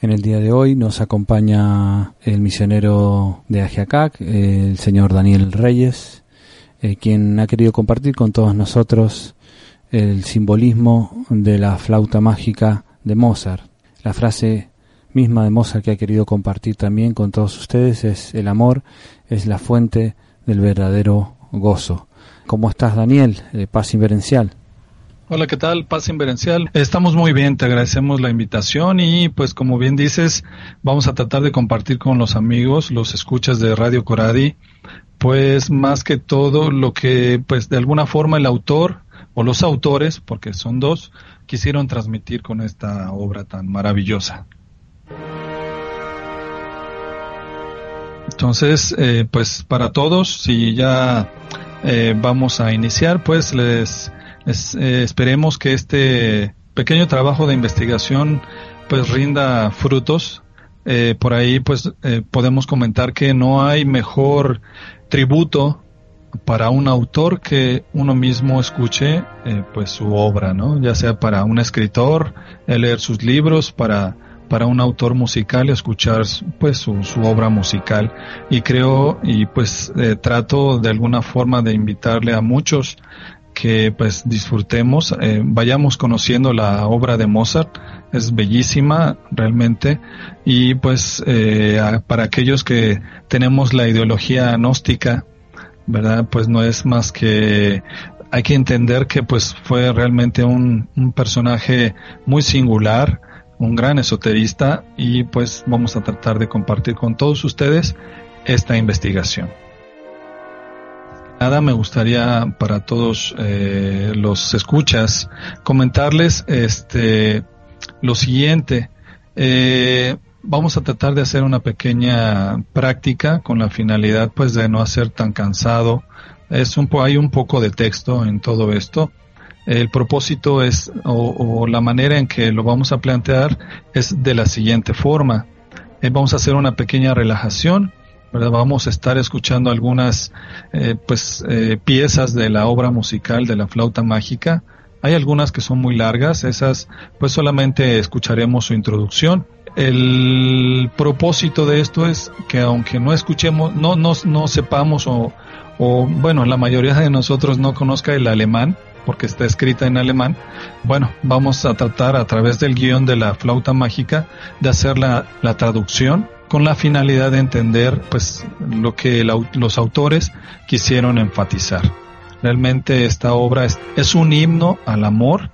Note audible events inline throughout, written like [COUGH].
En el día de hoy nos acompaña el misionero de Ajiacac, el señor Daniel Reyes, eh, quien ha querido compartir con todos nosotros el simbolismo de la flauta mágica de Mozart. La frase misma de Mozart que ha querido compartir también con todos ustedes es el amor es la fuente del verdadero gozo. ¿Cómo estás Daniel? Eh, paz inverencial. Hola, ¿qué tal? Paz Inverencial. Estamos muy bien, te agradecemos la invitación y pues como bien dices, vamos a tratar de compartir con los amigos, los escuchas de Radio Coradi, pues más que todo lo que pues de alguna forma el autor o los autores, porque son dos, quisieron transmitir con esta obra tan maravillosa. Entonces, eh, pues para todos, si ya eh, vamos a iniciar, pues les eh, esperemos que este pequeño trabajo de investigación pues rinda frutos. Eh, por ahí pues eh, podemos comentar que no hay mejor tributo para un autor que uno mismo escuche pues su obra, ¿no? Ya sea para un escritor leer sus libros, para para un autor musical escuchar pues su, su obra musical y creo y pues trato de alguna forma de invitarle a muchos que pues disfrutemos, eh, vayamos conociendo la obra de Mozart, es bellísima realmente y pues eh, para aquellos que tenemos la ideología gnóstica, ¿verdad? Pues no es más que hay que entender que pues fue realmente un, un personaje muy singular, un gran esoterista y pues vamos a tratar de compartir con todos ustedes esta investigación. Nada, me gustaría para todos eh, los escuchas comentarles este lo siguiente. Eh, vamos a tratar de hacer una pequeña práctica con la finalidad pues de no hacer tan cansado. Es un hay un poco de texto en todo esto. El propósito es o, la manera en que lo vamos a plantear es de la siguiente forma. Eh, vamos a hacer una pequeña relajación Vamos a estar escuchando algunas eh, pues eh, piezas de la obra musical de la flauta mágica. Hay algunas que son muy largas, esas pues solamente escucharemos su introducción. El propósito de esto es que aunque no escuchemos, no, no, no sepamos o, o bueno, la mayoría de nosotros no conozca el alemán, porque está escrita en alemán, bueno, vamos a tratar a través del guion de la flauta mágica de hacer la, la traducción con la finalidad de entender pues lo que los autores quisieron enfatizar. Realmente esta obra es, es, un himno al amor,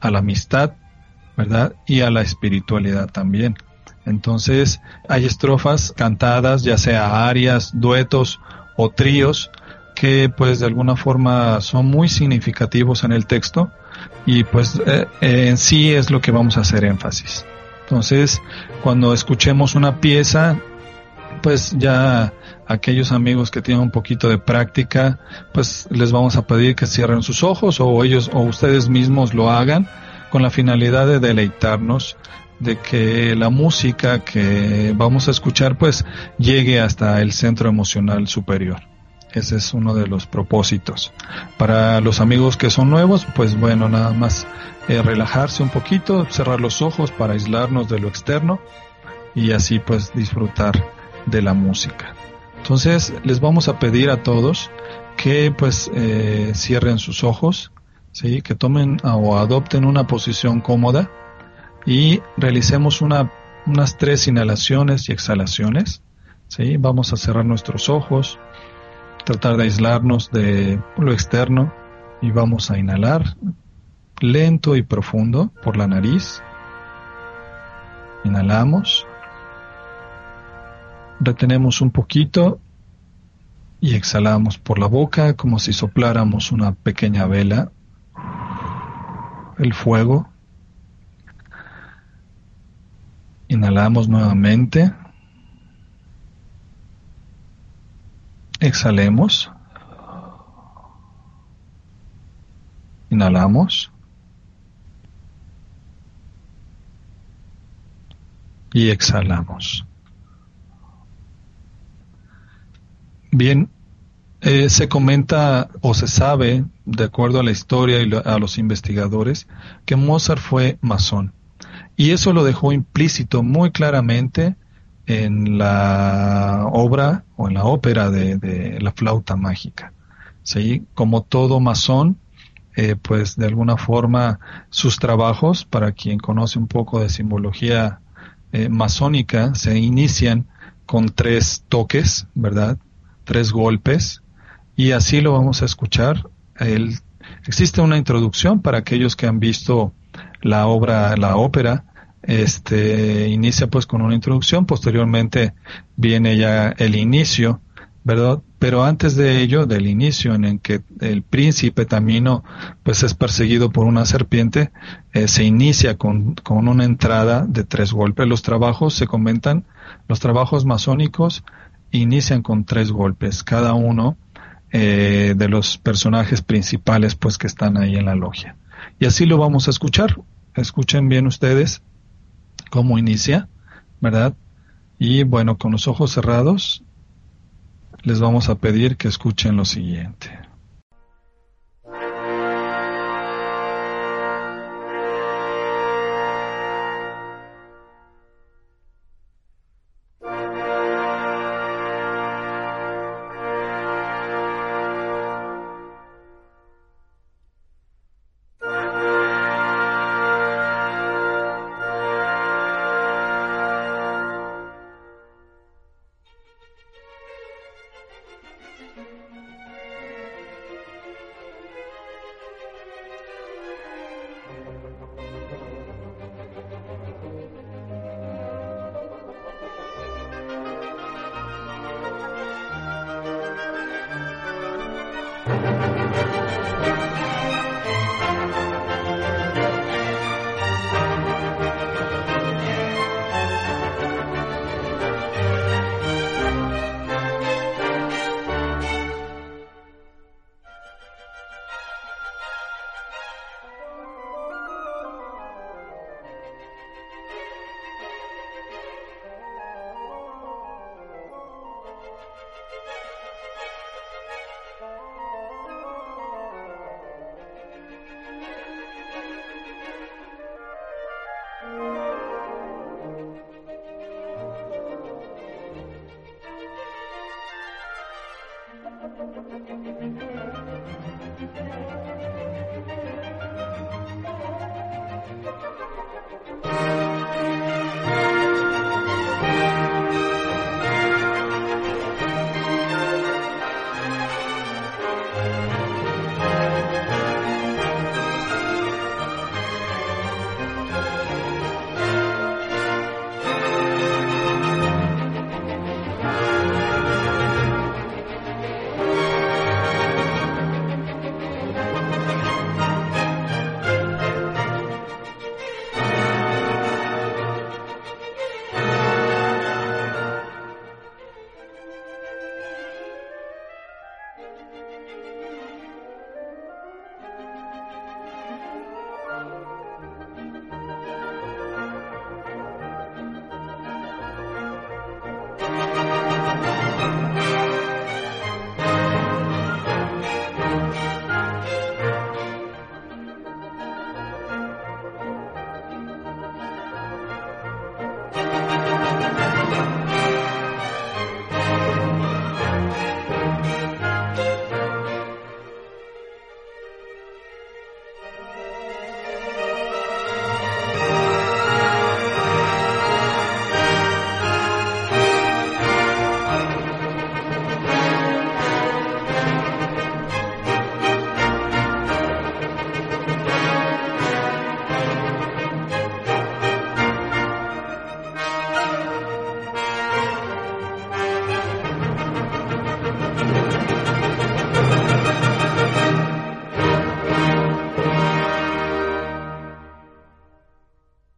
a la amistad, ¿verdad? Y a la espiritualidad también. Entonces hay estrofas cantadas, ya sea arias, duetos o tríos, que pues de alguna forma son muy significativos en el texto y pues eh, en sí es lo que vamos a hacer énfasis. Entonces, cuando escuchemos una pieza, pues ya aquellos amigos que tienen un poquito de práctica, pues les vamos a pedir que cierren sus ojos o ellos o ustedes mismos lo hagan con la finalidad de deleitarnos de que la música que vamos a escuchar pues llegue hasta el centro emocional superior. Ese es uno de los propósitos. Para los amigos que son nuevos, pues bueno, nada más eh, relajarse un poquito, cerrar los ojos para aislarnos de lo externo y así pues disfrutar de la música. Entonces les vamos a pedir a todos que pues eh, cierren sus ojos, ¿sí? que tomen o adopten una posición cómoda y realicemos una, unas tres inhalaciones y exhalaciones. ¿sí? Vamos a cerrar nuestros ojos tratar de aislarnos de lo externo y vamos a inhalar lento y profundo por la nariz. Inhalamos, retenemos un poquito y exhalamos por la boca como si sopláramos una pequeña vela, el fuego. Inhalamos nuevamente Exhalemos. Inhalamos. Y exhalamos. Bien, eh, se comenta o se sabe, de acuerdo a la historia y a los investigadores, que Mozart fue masón. Y eso lo dejó implícito muy claramente en la obra o en la ópera de, la flauta mágica. ¿sí? Como todo masón, eh, pues de alguna forma sus trabajos, para quien conoce un poco de simbología eh, masónica, se inician con tres toques, ¿verdad? Tres golpes, y así lo vamos a escuchar. Existe una introducción para aquellos que han visto la obra, la ópera, este inicia pues con una introducción, posteriormente viene ya el inicio, ¿verdad? Pero antes de ello, del inicio en el que el príncipe Tamino pues es perseguido por una serpiente, eh, se inicia con, con una entrada de tres golpes. Los trabajos se comentan, los trabajos masónicos inician con tres golpes, cada uno eh, de los personajes principales pues que están ahí en la logia. Y así lo vamos a escuchar. Escuchen bien ustedes cómo inicia, ¿verdad? Y bueno, con los ojos cerrados, les vamos a pedir que escuchen lo siguiente.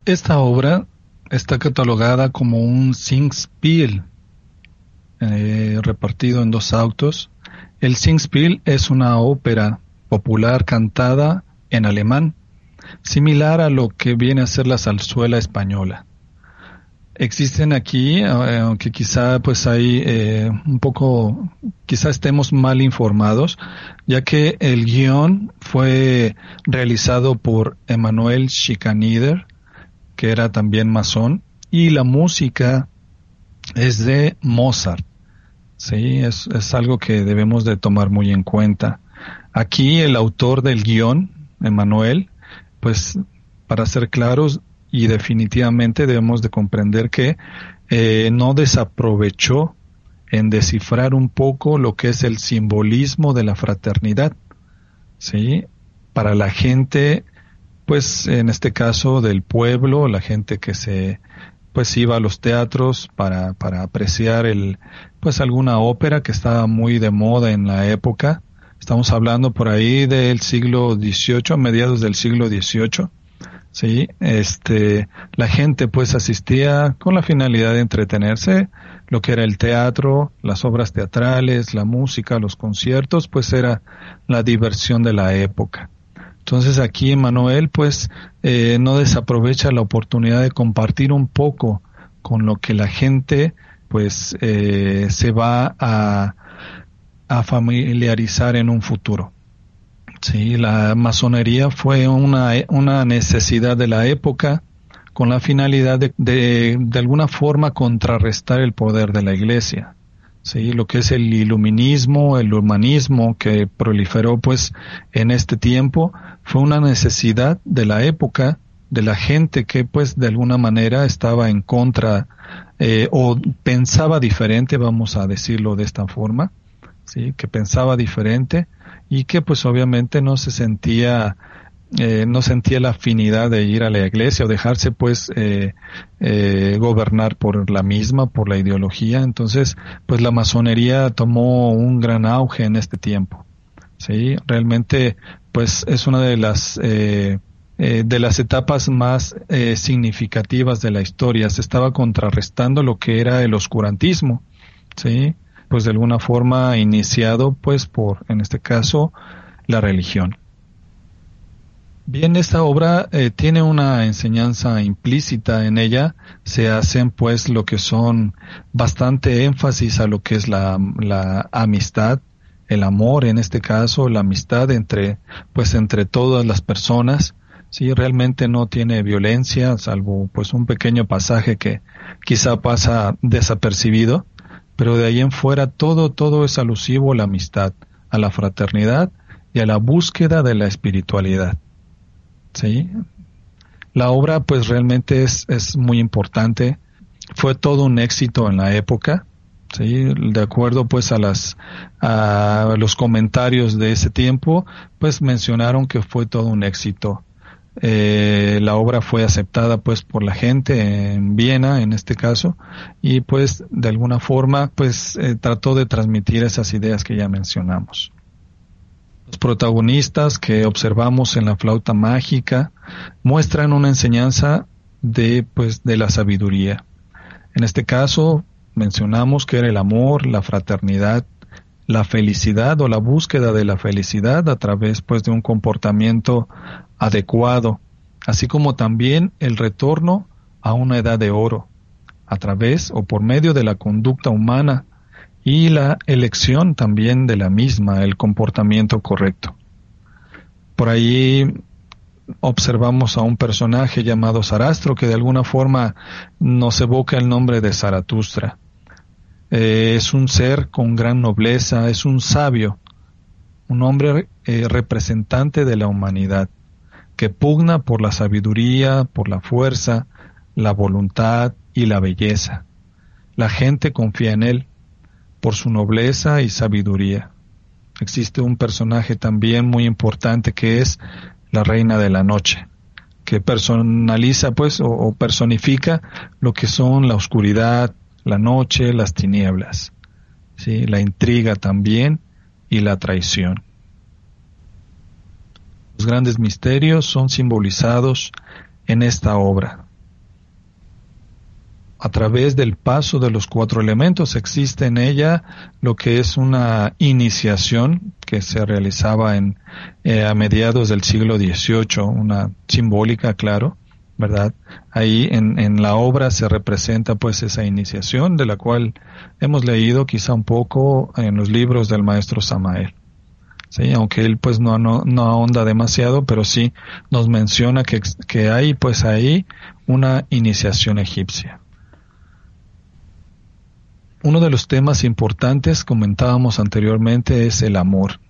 Esta obra está catalogada como un Singspiel, eh, repartido en dos autos. El Singspiel es una ópera popular cantada en alemán, similar a lo que viene a ser la zarzuela española. Existen aquí, eh, aunque quizá pues hay eh, un poco, quizá estemos mal informados, ya que el guion fue realizado por Emanuel Schicanider, que era también masón, y la música es de Mozart. Sí, es, es algo que debemos de tomar muy en cuenta. Aquí el autor del guion, Emanuel, pues para ser claros y definitivamente debemos de comprender que eh, no desaprovechó en descifrar un poco lo que es el simbolismo de la fraternidad. ¿sí? Para la gente, pues en este caso del pueblo, la gente que se pues iba a los teatros para, para apreciar el pues alguna ópera que estaba muy de moda en la época. Estamos hablando por ahí del siglo XVIII, mediados del siglo XVIII. Sí, este, la gente pues asistía con la finalidad de entretenerse, lo que era el teatro, las obras teatrales, la música, los conciertos, pues era la diversión de la época. Entonces aquí Manuel pues eh, no desaprovecha la oportunidad de compartir un poco con lo que la gente pues eh, se va a, familiarizar en un futuro. Sí, la masonería fue una, una necesidad de la época con la finalidad de, de, alguna forma contrarrestar el poder de la iglesia. Sí, lo que es el iluminismo, el humanismo que proliferó pues en este tiempo fue una necesidad de la época de la gente que pues de alguna manera estaba en contra eh, o pensaba diferente, vamos a decirlo de esta forma, sí, que pensaba diferente y que pues obviamente no se sentía eh, no sentía la afinidad de ir a la iglesia o dejarse pues eh, eh, gobernar por la misma, por la ideología. Entonces, pues la masonería tomó un gran auge en este tiempo. Sí, realmente pues es una de las eh, de las etapas más significativas de la historia. Se estaba contrarrestando lo que era el oscurantismo, sí, pues de alguna forma iniciado pues por, en este caso, la religión. Bien, esta obra eh, tiene una enseñanza implícita en ella. Se hacen pues lo que son bastante énfasis a lo que es la, la amistad, el amor en este caso, la amistad entre pues entre todas las personas. Sí, realmente no tiene violencia, salvo pues un pequeño pasaje que quizá pasa desapercibido, pero de ahí en fuera todo todo es alusivo a la amistad, a la fraternidad y a la búsqueda de la espiritualidad. ¿Sí? La obra pues realmente es, es muy importante, fue todo un éxito en la época, ¿sí? De acuerdo pues a las, a los comentarios de ese tiempo, pues mencionaron que fue todo un éxito. Eh, la obra fue aceptada pues por la gente en Viena en este caso y pues de alguna forma pues eh, trató de transmitir esas ideas que ya mencionamos. Los protagonistas que observamos en la flauta mágica muestran una enseñanza de, pues, de la sabiduría. En este caso, mencionamos que era el amor, la fraternidad, la felicidad o la búsqueda de la felicidad a través, pues, de un comportamiento adecuado, así como también el retorno a una edad de oro, a través o por medio de la conducta humana y la elección también de la misma, el comportamiento correcto. Por ahí observamos a un personaje llamado Sarastro que de alguna forma nos evoca el nombre de Zaratustra. Eh, es un ser con gran nobleza, es un sabio, un hombre eh, representante de la humanidad, que pugna por la sabiduría, por la fuerza, la voluntad y la belleza. La gente confía en él, por su nobleza y sabiduría. Existe un personaje también muy importante que es la reina de la noche, que personaliza pues o, personifica lo que son la oscuridad, la noche, las tinieblas, ¿sí? la intriga también y la traición. Los grandes misterios son simbolizados en esta obra a través del paso de los cuatro elementos existe en ella lo que es una iniciación que se realizaba en eh, a mediados del siglo XVIII, una simbólica, claro, ¿verdad? Ahí en, en la obra se representa pues esa iniciación de la cual hemos leído quizá un poco en los libros del maestro Samael. Sí, aunque él pues no, no, no ahonda demasiado, pero sí nos menciona que, que hay pues ahí una iniciación egipcia. Uno de los temas importantes, comentábamos anteriormente, es el amor.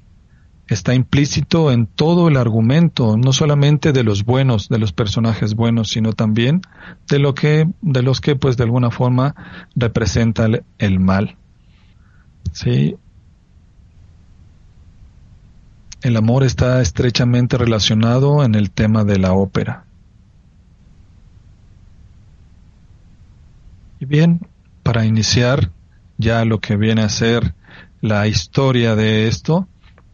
Está implícito en todo el argumento, no solamente de los buenos, de los personajes buenos, sino también de lo que, de los que, pues, de alguna forma representa el, mal. Sí. El amor está estrechamente relacionado en el tema de la ópera. Y bien, para iniciar ya lo que viene a ser la historia de esto,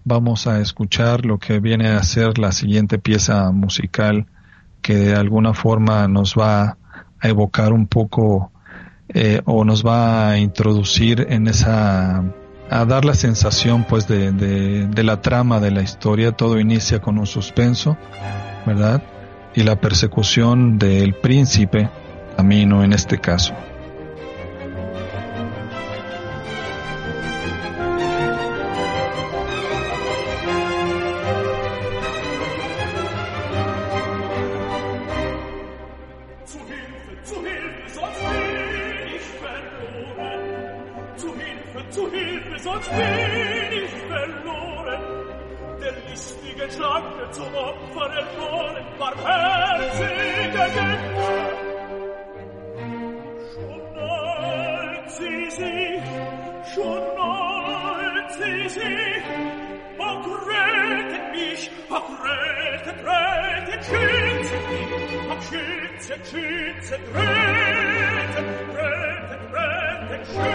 vamos a escuchar lo que viene a ser la siguiente pieza musical que de alguna forma nos va a evocar un poco eh, o nos va a introducir en esa a dar la sensación pues de, de, de la trama de la historia. Todo inicia con un suspenso verdad y la persecución del príncipe camino en este caso sangue zum Opfer erkoren, barmherzige Götter. Schon neut sie sie, schon neut sie sie, auch rettet mich, auch rettet, rettet, schützet mich, auch schützet, schützet, rettet, rettet, rettet, schützet.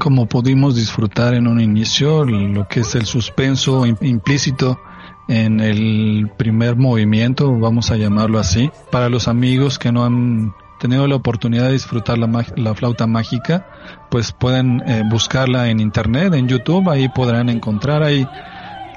Como pudimos disfrutar en un inicio, lo que es el suspenso implícito en el primer movimiento, vamos a llamarlo así, para los amigos que no han tenido la oportunidad de disfrutar la, flauta mágica, pues pueden eh, buscarla en internet, en YouTube, ahí podrán encontrar. Ahí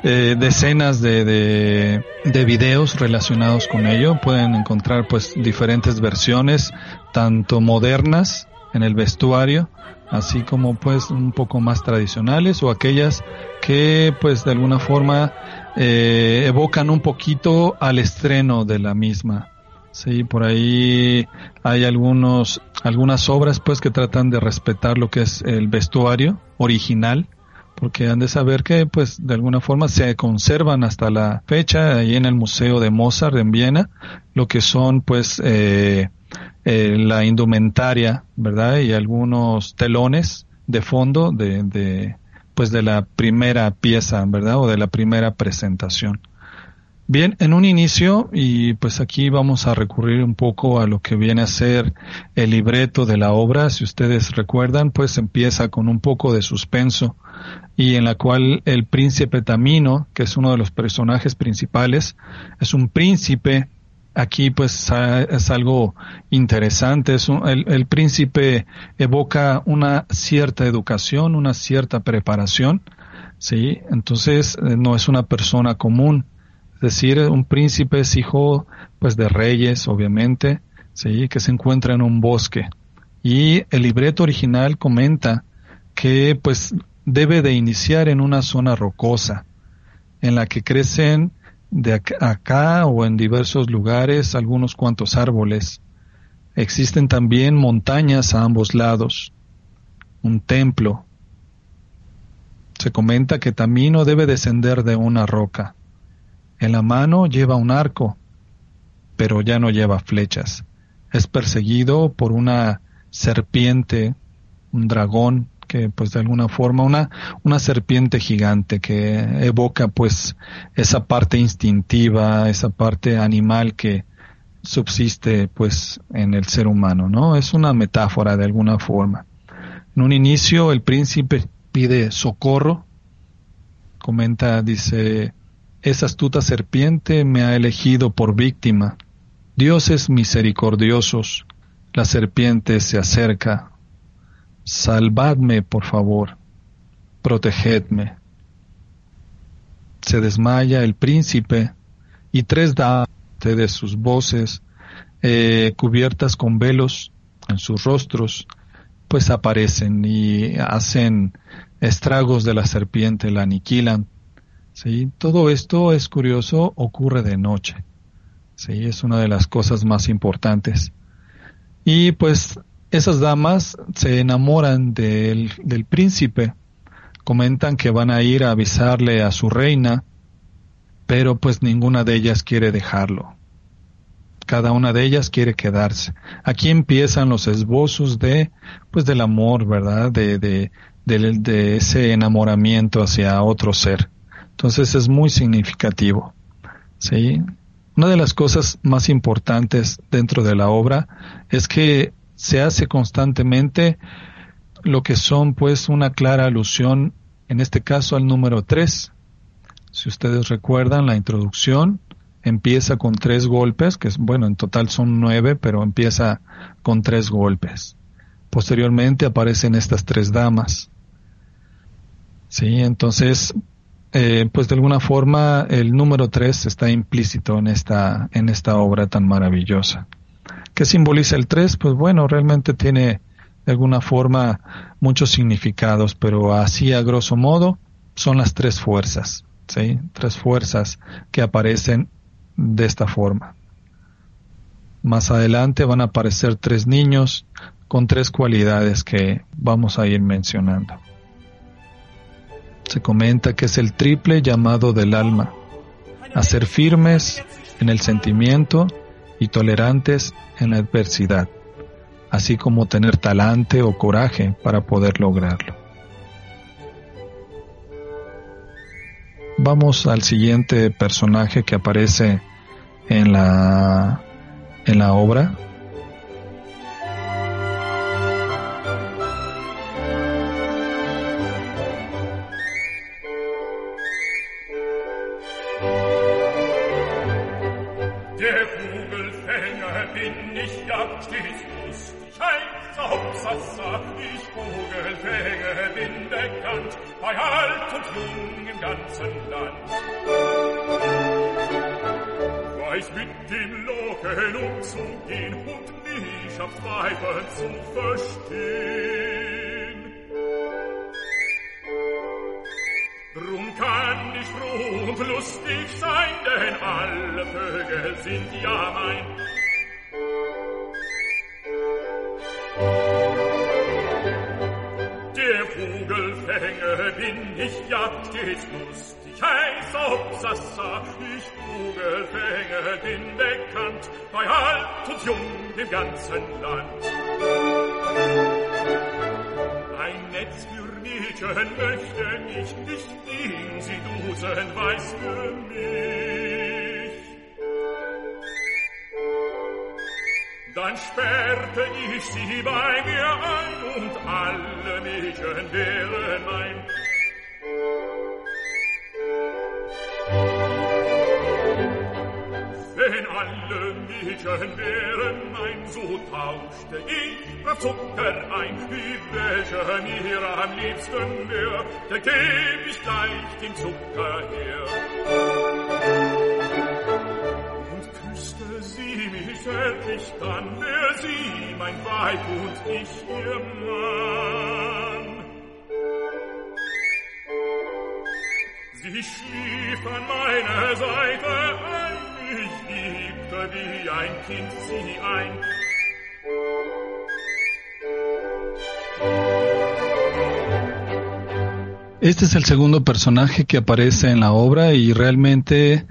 eh, decenas de, de, de, videos relacionados con ello, pueden encontrar pues diferentes versiones, tanto modernas en el vestuario, así como pues un poco más tradicionales o aquellas que pues de alguna forma eh, evocan un poquito al estreno de la misma. Sí, por ahí hay algunos algunas obras pues que tratan de respetar lo que es el vestuario original porque han de saber que pues de alguna forma se conservan hasta la fecha ahí en el museo de Mozart en Viena lo que son pues eh, eh, la indumentaria verdad y algunos telones de fondo de, de pues de la primera pieza verdad o de la primera presentación. Bien, en un inicio, y pues aquí vamos a recurrir un poco a lo que viene a ser el libreto de la obra, si ustedes recuerdan, pues empieza con un poco de suspenso y en la cual el príncipe Tamino, que es uno de los personajes principales, es un príncipe, aquí pues es algo interesante, es el, el príncipe evoca una cierta educación, una cierta preparación, ¿sí? Entonces eh, no es una persona común, decir, un príncipe es hijo pues de reyes, obviamente, ¿sí? que se encuentra en un bosque. Y el libreto original comenta que pues debe de iniciar en una zona rocosa, en la que crecen de acá o en diversos lugares algunos cuantos árboles. Existen también montañas a ambos lados, un templo. Se comenta que Tamino debe descender de una roca. En la mano lleva un arco, pero ya no lleva flechas. Es perseguido por una serpiente, un dragón, que pues de alguna forma una, una serpiente gigante que evoca pues esa parte instintiva, esa parte animal que subsiste pues en el ser humano, ¿no? Es una metáfora de alguna forma. En un inicio el príncipe pide socorro, comenta, dice, esa astuta serpiente me ha elegido por víctima. Dioses misericordiosos, la serpiente se acerca. Salvadme, por favor. Protegedme. Se desmaya el príncipe y tres damas de sus voces, eh, cubiertas con velos en sus rostros, pues aparecen y hacen estragos de la serpiente, la aniquilan ¿sí? Todo esto es curioso, ocurre de noche. ¿sí? Es una de las cosas más importantes. Y pues esas damas se enamoran del, del príncipe, comentan que van a ir a avisarle a su reina, pero pues ninguna de ellas quiere dejarlo. Cada una de ellas quiere quedarse. Aquí empiezan los esbozos de, pues del amor, ¿verdad? De, de, de, de ese enamoramiento hacia otro ser. Entonces es muy significativo. ¿sí? Una de las cosas más importantes dentro de la obra es que se hace constantemente lo que son pues una clara alusión, en este caso al número 3. Si ustedes recuerdan, la introducción empieza con tres golpes, que bueno, en total son nueve, pero empieza con tres golpes. Posteriormente aparecen estas tres damas. Sí, entonces eh, pues de alguna forma el número 3 está implícito en esta, en esta obra tan maravillosa. ¿Qué simboliza el 3? Pues bueno, realmente tiene de alguna forma muchos significados, pero así a grosso modo son las tres fuerzas, ¿sí? Tres fuerzas que aparecen de esta forma. Más adelante van a aparecer tres niños con tres cualidades que vamos a ir mencionando. Se comenta que es el triple llamado del alma, a ser firmes en el sentimiento y tolerantes en la adversidad, así como tener talante o coraje para poder lograrlo. Vamos al siguiente personaje que aparece en la, en la obra, bin ich ja stets lustig, heiß Hauptsassa, ich Vogelfäge bin bekannt, bei alt und jung im ganzen Land. Weiß mit dem Locken umzugehen und mich am Zweifeln zu verstehen. Drum kann ich froh und lustig sein, denn alle Vögel sind ja mein. Bin ich ja stets lustig, heiß ob Sassa. Ich Vogelfänger bin bekannt, bei alt und jung im ganzen Land. Ein Netz für Mädchen möchte ich nicht in sie dusen, weiß für mich. Dann sperrte ich sie bei mir ein und alle Mädchen wären mein. Wenn alle Mädchen wären mein, so tauschte ich brav Zucker ein, wie welche mir am liebsten wär, da geb ich gleich den Zucker her. Este es el segundo personaje que aparece en la obra y realmente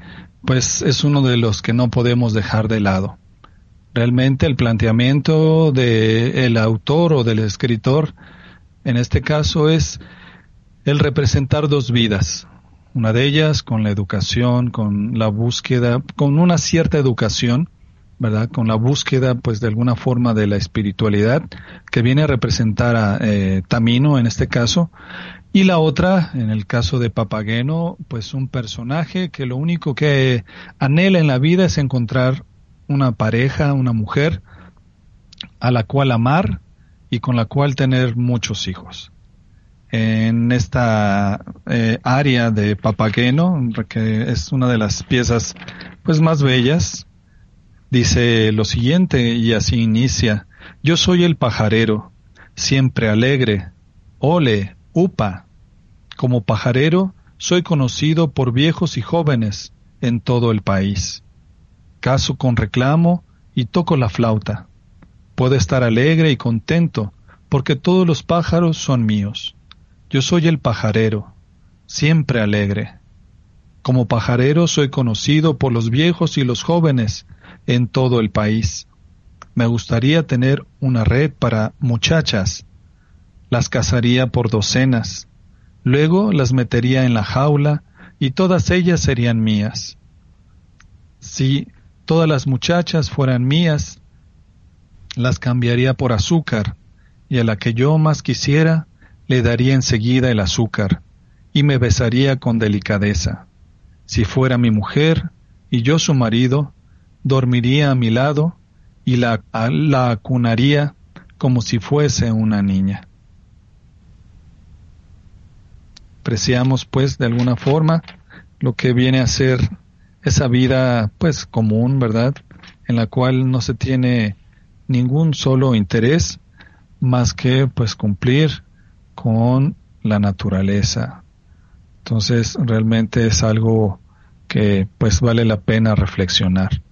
pues es uno de los que no podemos dejar de lado. Realmente el planteamiento del autor o del escritor en este caso es el representar dos vidas, una de ellas con la educación, con la búsqueda, con una cierta educación, ¿verdad? Con la búsqueda, pues, de alguna forma de la espiritualidad que viene a representar a eh, Tamino en este caso. Y la otra, en el caso de Papageno, pues un personaje que lo único que anhela en la vida es encontrar una pareja, una mujer a la cual amar y con la cual tener muchos hijos en esta eh, área de Papageno, que es una de las piezas pues más bellas. Dice lo siguiente y así inicia: Yo soy el pajarero, siempre alegre. Ole, upa. Como pajarero soy conocido por viejos y jóvenes en todo el país. Caso con reclamo y toco la flauta. Puedo estar alegre y contento porque todos los pájaros son míos. Yo soy el pajarero, siempre alegre. Como pajarero soy conocido por los viejos y los jóvenes en todo el país. Me gustaría tener una red para muchachas. Las cazaría por docenas. Luego las metería en la jaula y todas ellas serían mías. Si todas las muchachas fueran mías, las cambiaría por azúcar y a la que yo más quisiera le daría enseguida el azúcar y me besaría con delicadeza. Si fuera mi mujer y yo su marido, dormiría a mi lado y la, la acunaría como si fuese una niña. Apreciamos pues de alguna forma lo que viene a ser esa vida pues común, ¿verdad? En la cual no se tiene ningún solo interés más que pues cumplir con la naturaleza. Entonces realmente es algo que pues vale la pena reflexionar.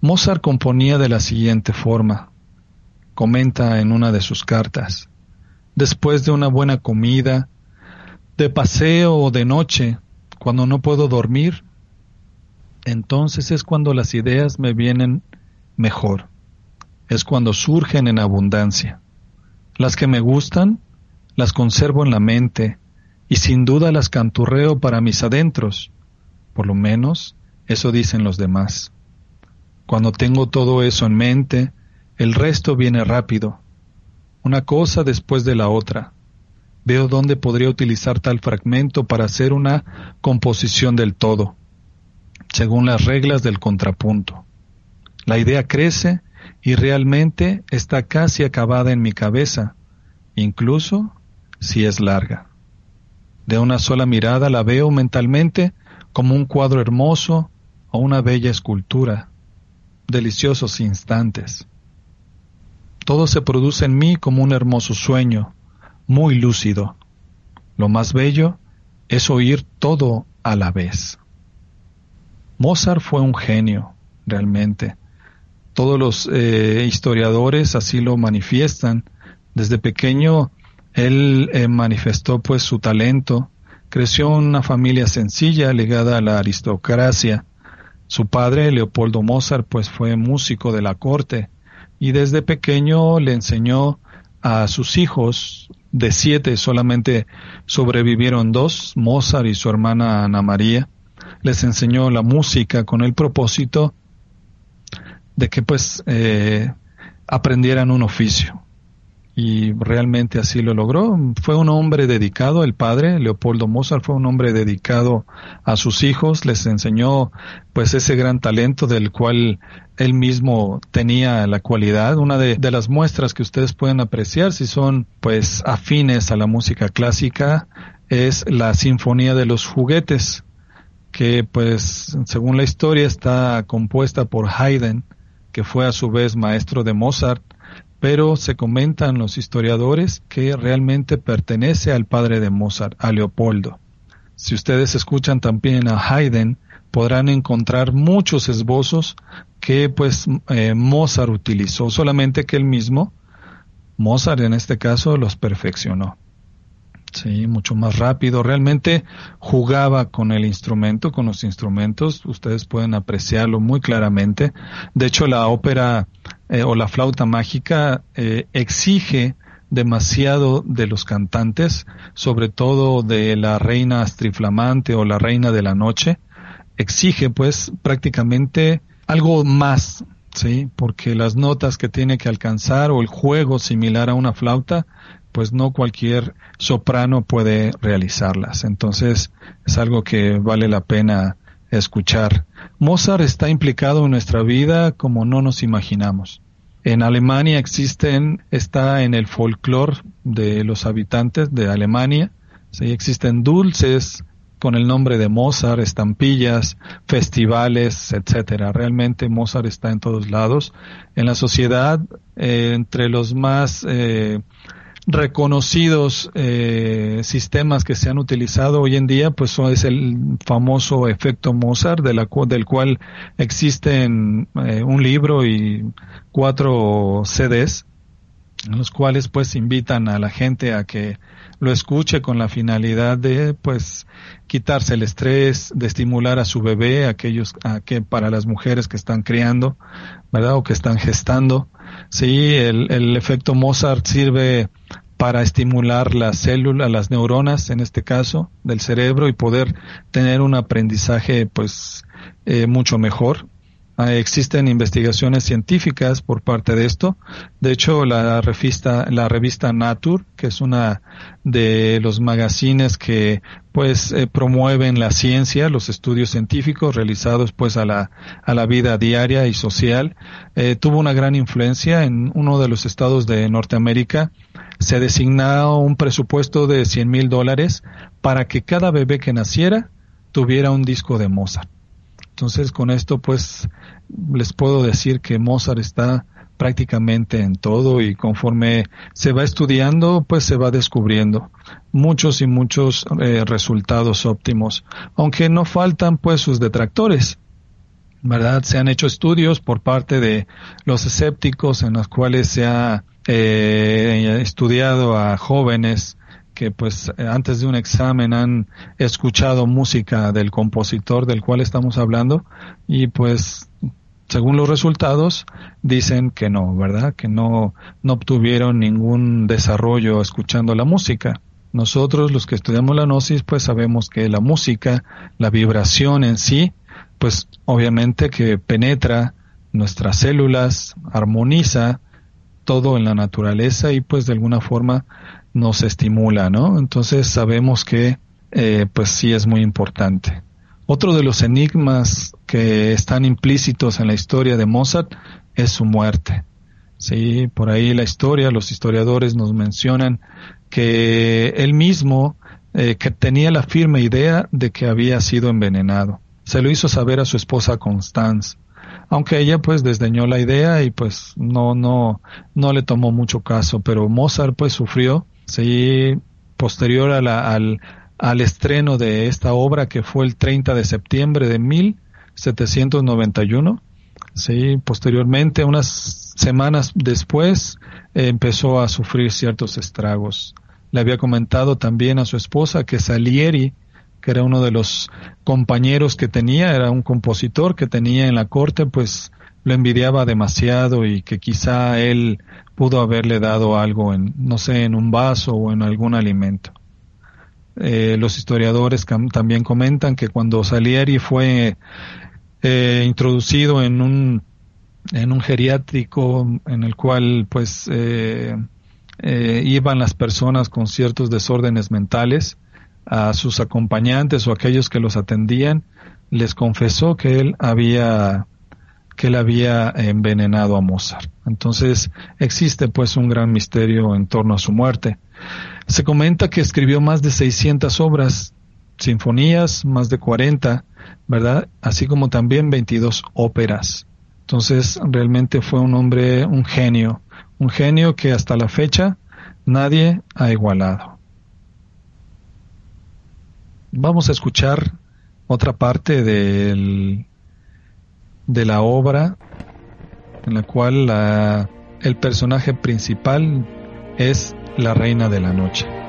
Mozart componía de la siguiente forma. Comenta en una de sus cartas. Después de una buena comida, de paseo o de noche, cuando no puedo dormir, entonces es cuando las ideas me vienen mejor. Es cuando surgen en abundancia. Las que me gustan las conservo en la mente y sin duda las canturreo para mis adentros. Por lo menos eso dicen los demás. Cuando tengo todo eso en mente, el resto viene rápido, una cosa después de la otra. Veo dónde podría utilizar tal fragmento para hacer una composición del todo, según las reglas del contrapunto. La idea crece y realmente está casi acabada en mi cabeza, incluso si es larga. De una sola mirada la veo mentalmente como un cuadro hermoso o una bella escultura, deliciosos instantes. Todo se produce en mí como un hermoso sueño, muy lúcido. Lo más bello es oír todo a la vez. Mozart fue un genio, realmente. Todos los eh, historiadores así lo manifiestan. Desde pequeño Él eh, manifestó pues su talento, creció en una familia sencilla ligada a la aristocracia. Su padre, Leopoldo Mozart, pues fue músico de la corte y desde pequeño le enseñó a sus hijos, de siete solamente sobrevivieron dos, Mozart y su hermana Ana María, les enseñó la música con el propósito de que pues eh, aprendieran un oficio y realmente así lo logró. Fue un hombre dedicado, el padre, Leopoldo Mozart, fue un hombre dedicado a sus hijos, les enseñó pues ese gran talento del cual él mismo tenía la cualidad. Una de, de las muestras que ustedes pueden apreciar si son pues afines a la música clásica es la Sinfonía de los Juguetes, que pues según la historia está compuesta por Haydn, que fue a su vez maestro de Mozart, pero se comentan los historiadores que realmente pertenece al padre de Mozart, a Leopoldo. Si ustedes escuchan también a Haydn, podrán encontrar muchos esbozos que pues eh, Mozart utilizó, solamente que él mismo, Mozart en este caso, los perfeccionó. Sí, mucho más rápido. Realmente jugaba con el instrumento, con los instrumentos. Ustedes pueden apreciarlo muy claramente. De hecho, la ópera eh, o la flauta mágica eh, exige demasiado de los cantantes, sobre todo de la reina astriflamante o la reina de la noche. Exige pues prácticamente algo más, ¿sí? Porque las notas que tiene que alcanzar o el juego similar a una flauta pues no cualquier soprano puede realizarlas. Entonces es algo que vale la pena escuchar. Mozart está implicado en nuestra vida como no nos imaginamos. En Alemania existen, está en el folclore de los habitantes de Alemania, ¿sí? existen dulces con el nombre de Mozart, estampillas, festivales, etcétera. Realmente Mozart está en todos lados. En la sociedad, eh, entre los más eh, reconocidos eh, sistemas que se han utilizado hoy en día, pues es el famoso efecto Mozart, de la, del cual existen eh, un libro y cuatro CDs, en los cuales pues invitan a la gente a que lo escuche con la finalidad de pues quitarse el estrés, de estimular a su bebé, aquellos a que para las mujeres que están criando, ¿verdad? o que están gestando. Sí, el, el efecto Mozart sirve para estimular las células, las neuronas en este caso del cerebro y poder tener un aprendizaje pues eh, mucho mejor. Ah, existen investigaciones científicas por parte de esto. De hecho, la revista, la revista Nature, que es una de los magazines que pues eh, promueven la ciencia, los estudios científicos realizados pues a la, a la vida diaria y social, eh, tuvo una gran influencia en uno de los estados de Norteamérica. Se designó un presupuesto de 100 mil dólares para que cada bebé que naciera tuviera un disco de Mozart. Entonces con esto pues les puedo decir que Mozart está prácticamente en todo y conforme se va estudiando pues se va descubriendo muchos y muchos eh, resultados óptimos, aunque no faltan pues sus detractores. ¿Verdad? Se han hecho estudios por parte de los escépticos en los cuales se ha eh, estudiado a jóvenes que pues antes de un examen han escuchado música del compositor del cual estamos hablando y pues según los resultados dicen que no, ¿verdad? Que no, no obtuvieron ningún desarrollo escuchando la música. Nosotros los que estudiamos la gnosis pues sabemos que la música, la vibración en sí, pues obviamente que penetra nuestras células, armoniza todo en la naturaleza y pues de alguna forma nos estimula, ¿no? Entonces sabemos que eh, pues sí es muy importante. Otro de los enigmas que están implícitos en la historia de Mozart es su muerte. Sí, por ahí la historia, los historiadores nos mencionan que él mismo eh, que tenía la firme idea de que había sido envenenado. Se lo hizo saber a su esposa Constance, aunque ella pues desdeñó la idea y pues no no no le tomó mucho caso, pero Mozart pues sufrió Sí, posterior a la, al, al estreno de esta obra que fue el 30 de septiembre de 1791. Sí, posteriormente, unas semanas después, empezó a sufrir ciertos estragos. le había comentado también a su esposa que Salieri, que era uno de los compañeros que tenía, era un compositor que tenía en la corte, pues lo envidiaba demasiado y que quizá él pudo haberle dado algo en, no sé, en un vaso o en algún alimento. Eh, los historiadores también comentan que cuando Salieri fue eh, introducido en un en un geriátrico en el cual pues eh, iban las personas con ciertos desórdenes mentales a sus acompañantes o aquellos que los atendían les confesó que él había que él había envenenado a Mozart. Entonces existe pues un gran misterio en torno a su muerte. Se comenta que escribió más de 600 obras, sinfonías, más de 40, ¿verdad? Así como también 22 óperas. Entonces realmente fue un hombre, un genio, un genio que hasta la fecha nadie ha igualado. Vamos a escuchar otra parte del de la obra en la cual el personaje principal es la reina de la noche.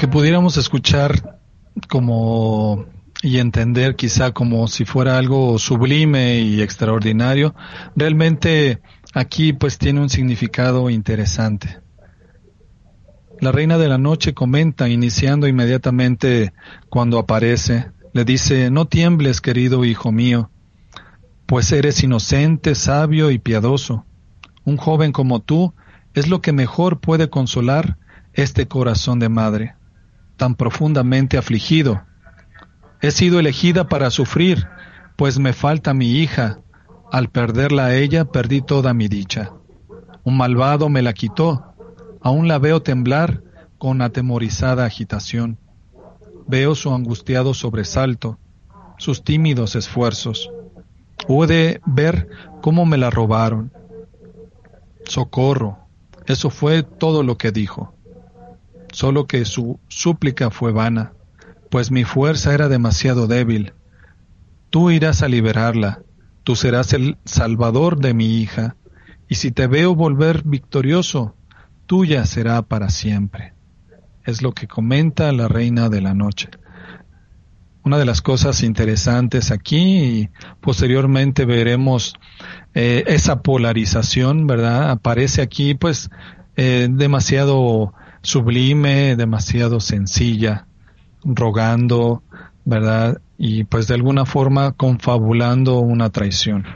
Que pudiéramos escuchar como y entender quizá como si fuera algo sublime y extraordinario, realmente aquí pues tiene un significado interesante. La reina de la noche comenta, iniciando inmediatamente cuando aparece, le dice, no tiembles, querido hijo mío, pues eres inocente, sabio y piadoso. Un joven como tú es lo que mejor puede consolar este corazón de madre, tan profundamente afligido He sido elegida para sufrir, pues me falta mi hija. Al perderla a ella perdí toda mi dicha. Un malvado me la quitó. Aún la veo temblar con atemorizada agitación. Veo su angustiado sobresalto, sus tímidos esfuerzos. Pude ver cómo me la robaron. Socorro. Eso fue todo lo que dijo. Solo que su súplica fue vana pues mi fuerza era demasiado débil. Tú irás a liberarla, tú serás el salvador de mi hija, y si te veo volver victorioso, tuya será para siempre. Es lo que comenta la reina de la noche. Una de las cosas interesantes aquí, y posteriormente veremos eh, esa polarización, ¿verdad? Aparece aquí, pues, eh, demasiado sublime, demasiado sencilla rogando, ¿verdad? Y pues de alguna forma confabulando una traición.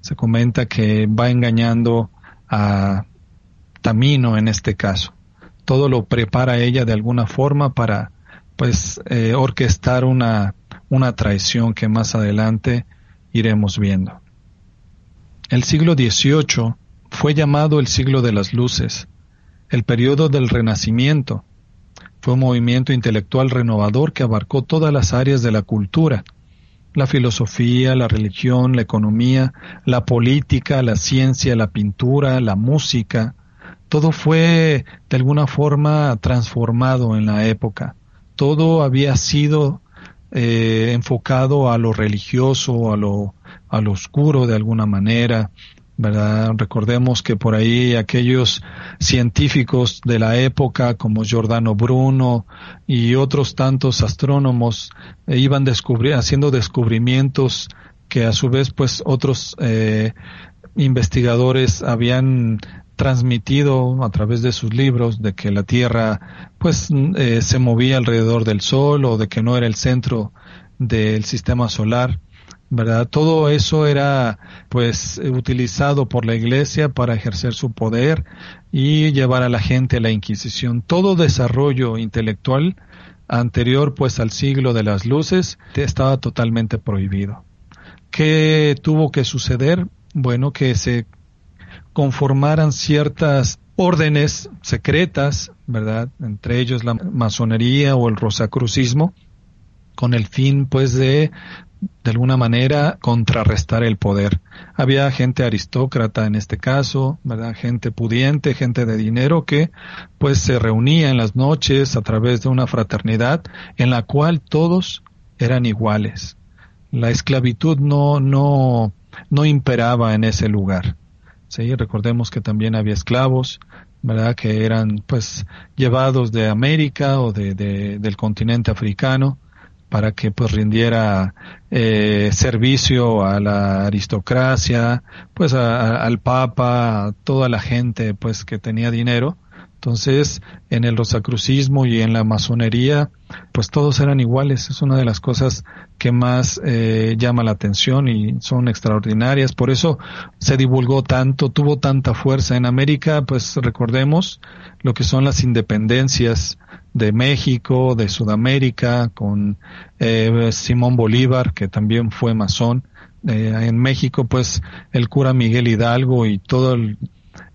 Se comenta que va engañando a Tamino en este caso. Todo lo prepara ella de alguna forma para pues eh, orquestar una, una traición que más adelante iremos viendo. El siglo XVIII fue llamado el siglo de las luces, el periodo del renacimiento, fue un movimiento intelectual renovador que abarcó todas las áreas de la cultura, la filosofía, la religión, la economía, la política, la ciencia, la pintura, la música. Todo fue de alguna forma transformado en la época. Todo había sido eh, enfocado a lo religioso, a lo, a lo oscuro de alguna manera, ¿verdad? Recordemos que por ahí aquellos científicos de la época como Giordano Bruno y otros tantos astrónomos eh, iban haciendo descubrimientos que a su vez pues otros eh, investigadores habían transmitido a través de sus libros de que la Tierra pues eh, se movía alrededor del Sol o de que no era el centro del sistema solar ¿verdad? Todo eso era pues utilizado por la iglesia para ejercer su poder y llevar a la gente a la Inquisición. Todo desarrollo intelectual anterior pues al siglo de las luces estaba totalmente prohibido. ¿Qué tuvo que suceder? Bueno, que se conformaran ciertas órdenes secretas, ¿verdad? Entre ellos la masonería o el rosacrucismo, con el fin pues de de alguna manera contrarrestar el poder. Había gente aristócrata en este caso, ¿verdad? Gente pudiente, gente de dinero que pues se reunía en las noches a través de una fraternidad en la cual todos eran iguales. La esclavitud no no no imperaba en ese lugar. Sí, recordemos que también había esclavos, ¿verdad? Que eran pues llevados de América o de, de del continente africano para que pues rindiera eh, servicio a la aristocracia, pues al papa, a toda la gente pues que tenía dinero. Entonces, en el rosacrucismo y en la masonería, pues todos eran iguales. Es una de las cosas que más eh, llama la atención y son extraordinarias. Por eso se divulgó tanto, tuvo tanta fuerza. En América, pues recordemos lo que son las independencias de México, de Sudamérica, con eh, Simón Bolívar, que también fue masón. Eh, en México, pues el cura Miguel Hidalgo y todo el,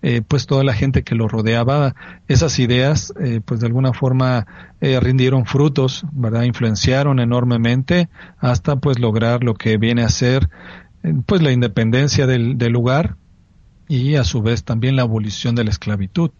eh, pues toda la gente que lo rodeaba, esas ideas, pues de alguna forma rindieron frutos, ¿verdad? Influenciaron enormemente hasta pues lograr lo que viene a ser, pues la independencia del lugar y a su vez también la abolición de la esclavitud.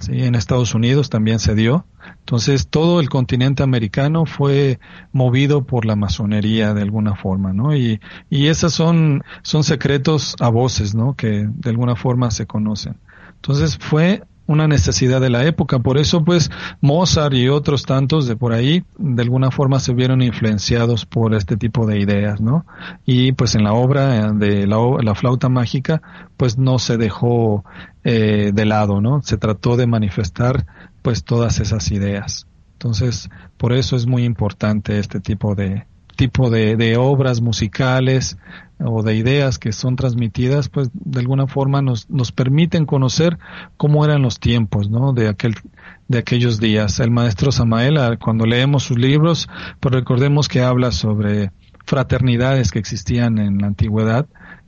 Sí, en Estados Unidos también se dio. Entonces todo el continente americano fue movido por la masonería de alguna forma, ¿no? Y, y esos son, son secretos a voces, ¿no? Que de alguna forma se conocen. Entonces fue una necesidad de la época. Por eso, pues, Mozart y otros tantos de por ahí, de alguna forma se vieron influenciados por este tipo de ideas, ¿no? Y pues en la obra de la, la flauta mágica, pues no se dejó eh, de lado, ¿no? Se trató de manifestar, pues, todas esas ideas. Entonces, por eso es muy importante este tipo de, tipo de, obras musicales o de ideas que son transmitidas, pues de alguna forma nos, nos permiten conocer cómo eran los tiempos, ¿no? De aquel, de aquellos días. El maestro Samael, cuando leemos sus libros, pues recordemos que habla sobre fraternidades que existían en la antigüedad,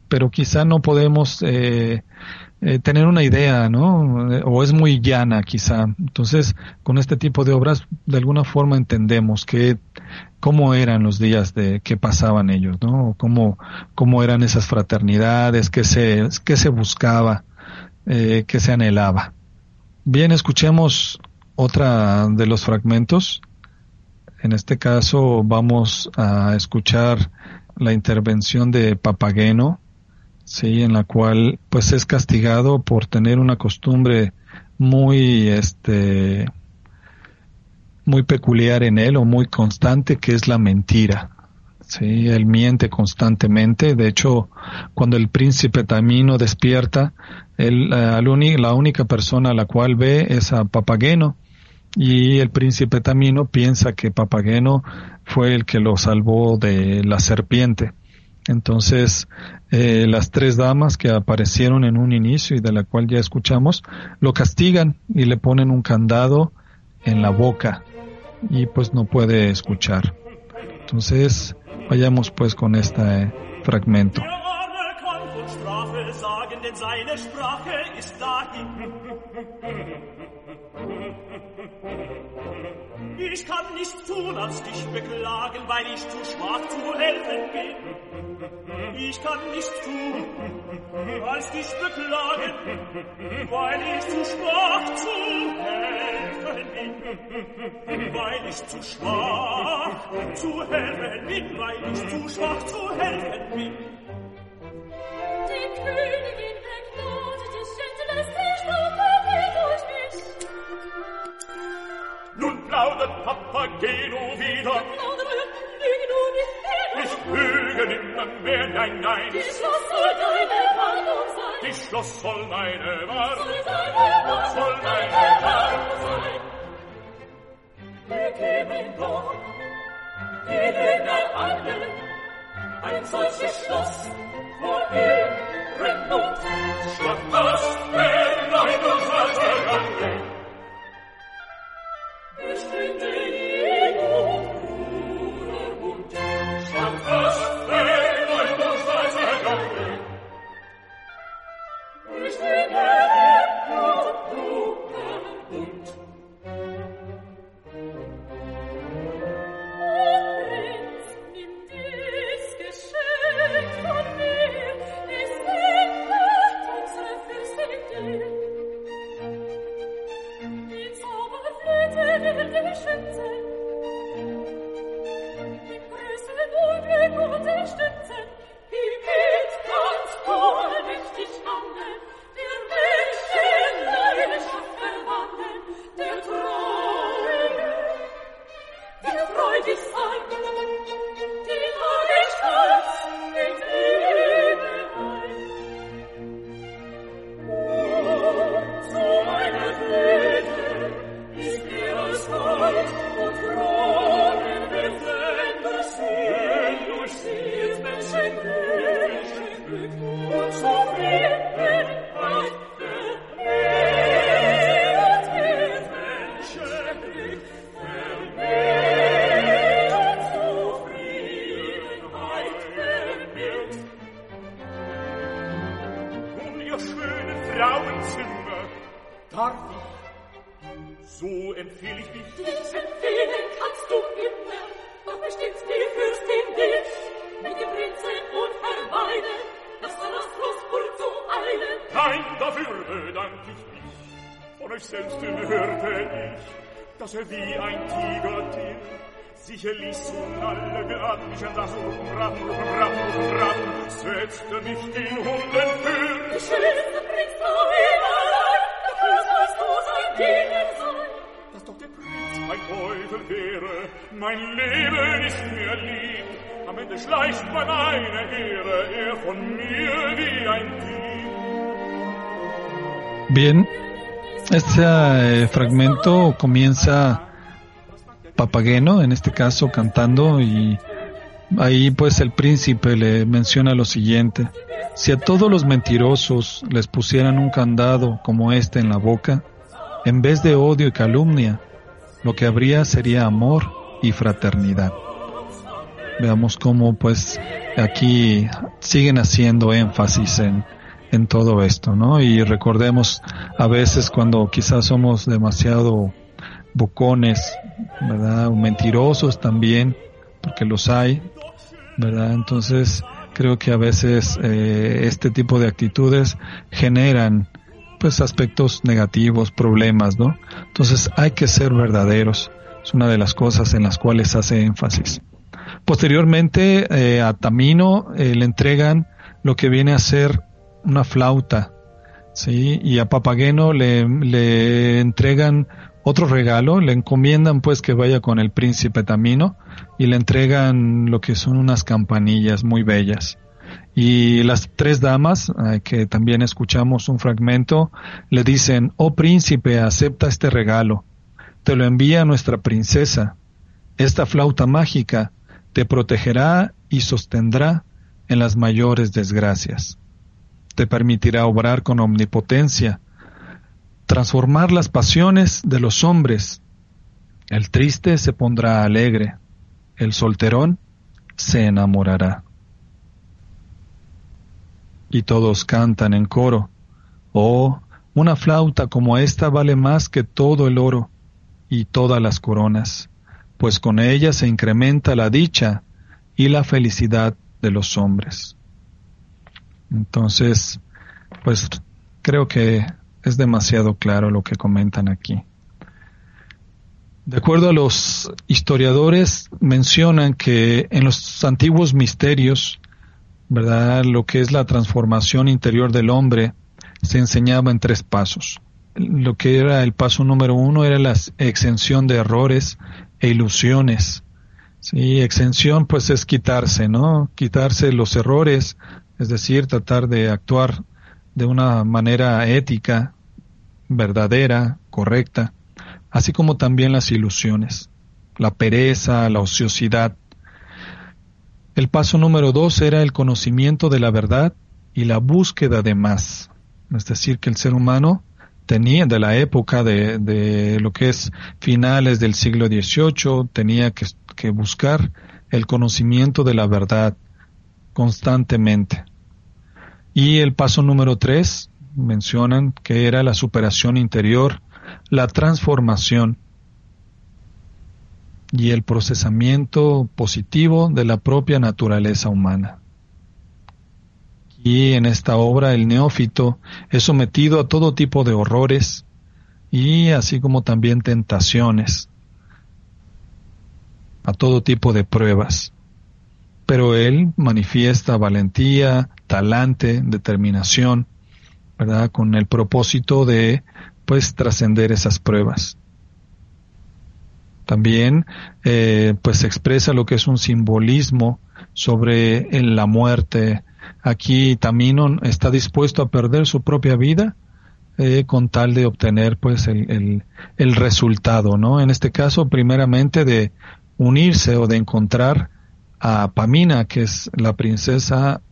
pero quizá no podemos eh, eh, tener una idea, ¿no? O es muy llana quizá. Entonces, con este tipo de obras, de alguna forma entendemos que cómo eran los días de que pasaban ellos, ¿no? Cómo, cómo eran esas fraternidades, qué se, qué se buscaba, eh, qué se anhelaba. Bien, escuchemos otra de los fragmentos. En este caso vamos a escuchar la intervención de Papageno, sí, en la cual pues es castigado por tener una costumbre muy este muy peculiar en él o muy constante que es la mentira. Sí, él miente constantemente. De hecho, cuando el príncipe Tamino despierta, él, eh, la única persona a la cual ve es a Papageno. Y el príncipe Tamino piensa que Papageno fue el que lo salvó de la serpiente. Entonces, eh, las tres damas que aparecieron en un inicio y de la cual ya escuchamos, lo castigan y le ponen un candado en la boca y pues no puede escuchar. Entonces, vayamos pues con este fragmento. Ich kann nicht tun, als dich beklagen, weil ich zu schwach zu helfen bin. Ich kann nicht tun, als dich beklagen, weil ich zu schwach zu helfen bin. Weil ich zu schwach zu helfen bin, weil ich zu schwach zu helfen bin. Die Königin Applaudet Papageno wieder. Applaudet Papageno wieder. Ich füge nimmer mehr, nein, nein. Die Schloss soll deine Warnung sein. Die Schloss soll meine Warnung soll deine Warnung, soll deine Warnung sein. Wir doch, wir leben alle, ein solches Schloss vor Ehren und Schlacht, was der Leidung vergangen comienza Papageno, en este caso cantando y ahí pues el príncipe le menciona lo siguiente, si a todos los mentirosos les pusieran un candado como este en la boca, en vez de odio y calumnia, lo que habría sería amor y fraternidad. Veamos cómo pues aquí siguen haciendo énfasis en, en todo esto, ¿no? Y recordemos a veces cuando quizás somos demasiado bocones, ¿verdad? O mentirosos también, porque los hay, ¿verdad? Entonces creo que a veces eh, este tipo de actitudes generan pues aspectos negativos, problemas, ¿no? Entonces hay que ser verdaderos. Es una de las cosas en las cuales hace énfasis. Posteriormente eh, a Tamino eh, le entregan lo que viene a ser una flauta, ¿sí? Y a Papageno le, le entregan otro regalo, le encomiendan pues que vaya con el príncipe Tamino y le entregan lo que son unas campanillas muy bellas. Y las tres damas, eh, que también escuchamos un fragmento, le dicen, oh príncipe, acepta este regalo. Te lo envía nuestra princesa. Esta flauta mágica te protegerá y sostendrá en las mayores desgracias. Te permitirá obrar con omnipotencia, transformar las pasiones de los hombres. El triste se pondrá alegre, el solterón se enamorará y todos cantan en coro. Oh, una flauta como esta vale más que todo el oro y todas las coronas, pues con ella se incrementa la dicha y la felicidad de los hombres. Entonces, pues creo que es demasiado claro lo que comentan aquí. De acuerdo a los historiadores, mencionan que en los antiguos misterios ¿verdad? Lo que es la transformación interior del hombre se enseñaba en tres pasos. Lo que era el paso número uno era la exención de errores e ilusiones. Sí, exención pues es quitarse, ¿no? Quitarse los errores, es decir, tratar de actuar de una manera ética, verdadera, correcta, así como también las ilusiones, la pereza, la ociosidad, el paso número dos era el conocimiento de la verdad y la búsqueda de más. Es decir, que el ser humano tenía de la época de, de lo que es finales del siglo XVIII, tenía que, que buscar el conocimiento de la verdad constantemente. Y el paso número tres mencionan que era la superación interior, la transformación y el procesamiento positivo de la propia naturaleza humana. Y en esta obra el neófito es sometido a todo tipo de horrores y así como también tentaciones, a todo tipo de pruebas. Pero él manifiesta valentía, talante, determinación, ¿verdad? Con el propósito de, pues, trascender esas pruebas. También eh, pues expresa lo que es un simbolismo sobre la muerte. Aquí Tamino está dispuesto a perder su propia vida eh, con tal de obtener pues el, el, resultado, ¿no? En este caso, primeramente de unirse o de encontrar a Pamina, que es la princesa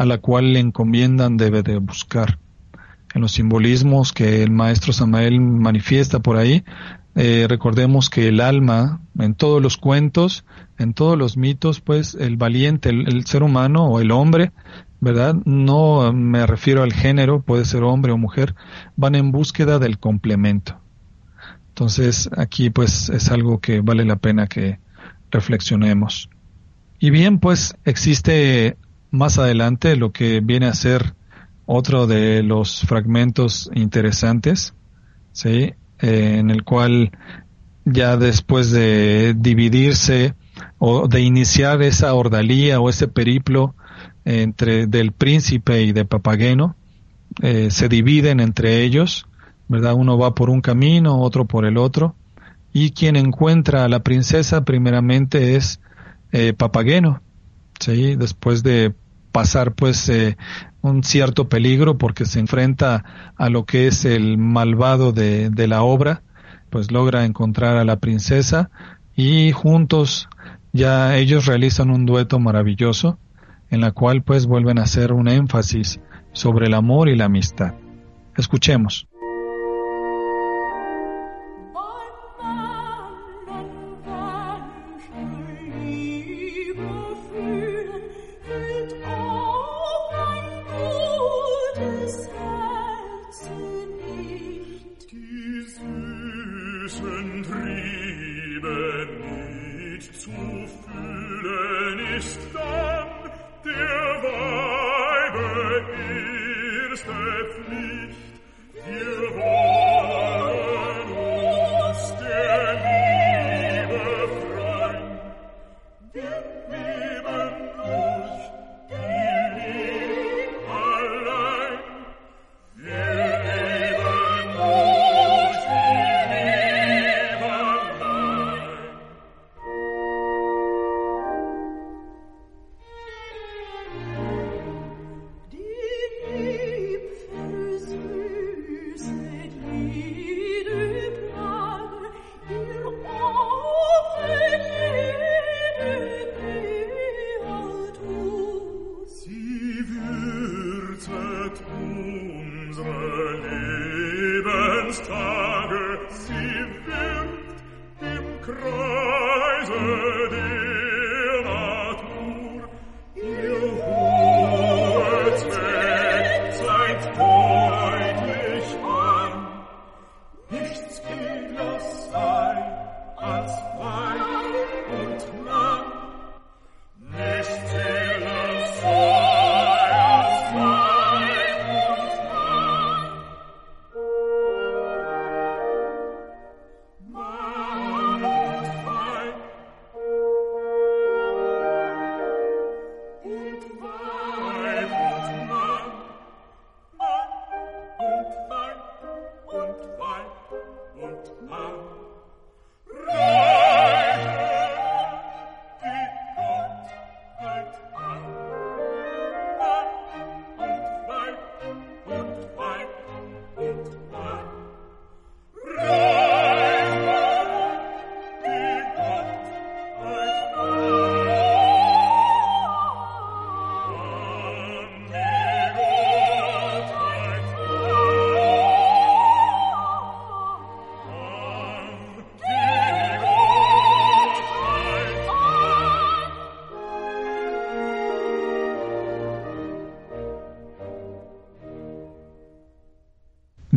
a la cual le encomiendan debe de buscar. En los simbolismos que el maestro Samael manifiesta por ahí, eh, recordemos que el alma, en todos los cuentos, en todos los mitos, pues el valiente, el, ser humano o el hombre, ¿verdad? No me refiero al género, puede ser hombre o mujer, van en búsqueda del complemento. Entonces, aquí pues es algo que vale la pena que reflexionemos. Y bien, pues existe más adelante lo que viene a ser otro de los fragmentos interesantes, ¿sí? Eh, en el cual ya después de dividirse o de iniciar esa ordalía o ese periplo entre del príncipe y de Papageno, eh, se dividen entre ellos, ¿verdad? Uno va por un camino, otro por el otro, y quien encuentra a la princesa primeramente es eh, Papageno, ¿sí? Después de pasar pues eh, un cierto peligro porque se enfrenta a lo que es el malvado de, de la obra, pues logra encontrar a la princesa y juntos ya ellos realizan un dueto maravilloso en la cual pues vuelven a hacer un énfasis sobre el amor y la amistad. Escuchemos. wirst nicht, wir wollen.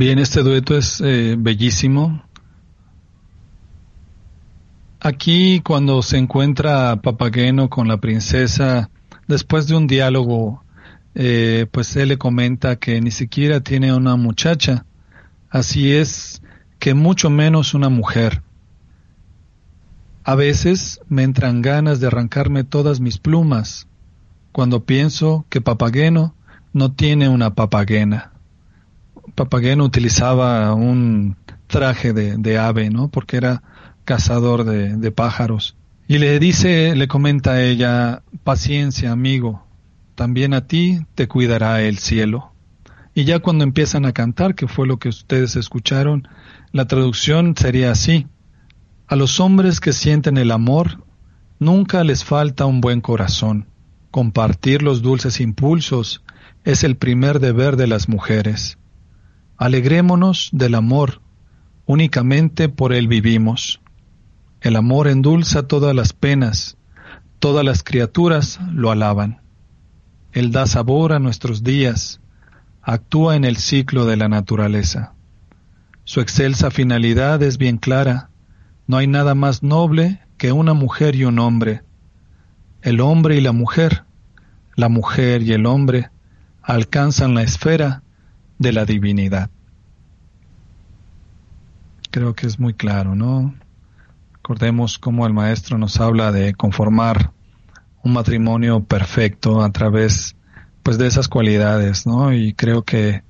Bien, este dueto es eh, bellísimo. Aquí cuando se encuentra Papageno con la princesa, después de un diálogo, eh, pues él le comenta que ni siquiera tiene una muchacha, así es que mucho menos una mujer. A veces me entran ganas de arrancarme todas mis plumas, cuando pienso que Papageno no tiene una papagena. Papageno utilizaba un traje de, ave, ¿no? Porque era cazador de, de, pájaros. Y le dice, le comenta a ella, paciencia, amigo, también a ti te cuidará el cielo. Y ya cuando empiezan a cantar, que fue lo que ustedes escucharon, la traducción sería así. A los hombres que sienten el amor, nunca les falta un buen corazón. Compartir los dulces impulsos es el primer deber de las mujeres. Alegrémonos del amor, únicamente por él vivimos. El amor endulza todas las penas, todas las criaturas lo alaban. Él da sabor a nuestros días, actúa en el ciclo de la naturaleza. Su excelsa finalidad es bien clara, no hay nada más noble que una mujer y un hombre. El hombre y la mujer, la mujer y el hombre, alcanzan la esfera de la divinidad. Creo que es muy claro, ¿no? Recordemos cómo el maestro nos habla de conformar un matrimonio perfecto a través pues de esas cualidades, ¿no? Y creo que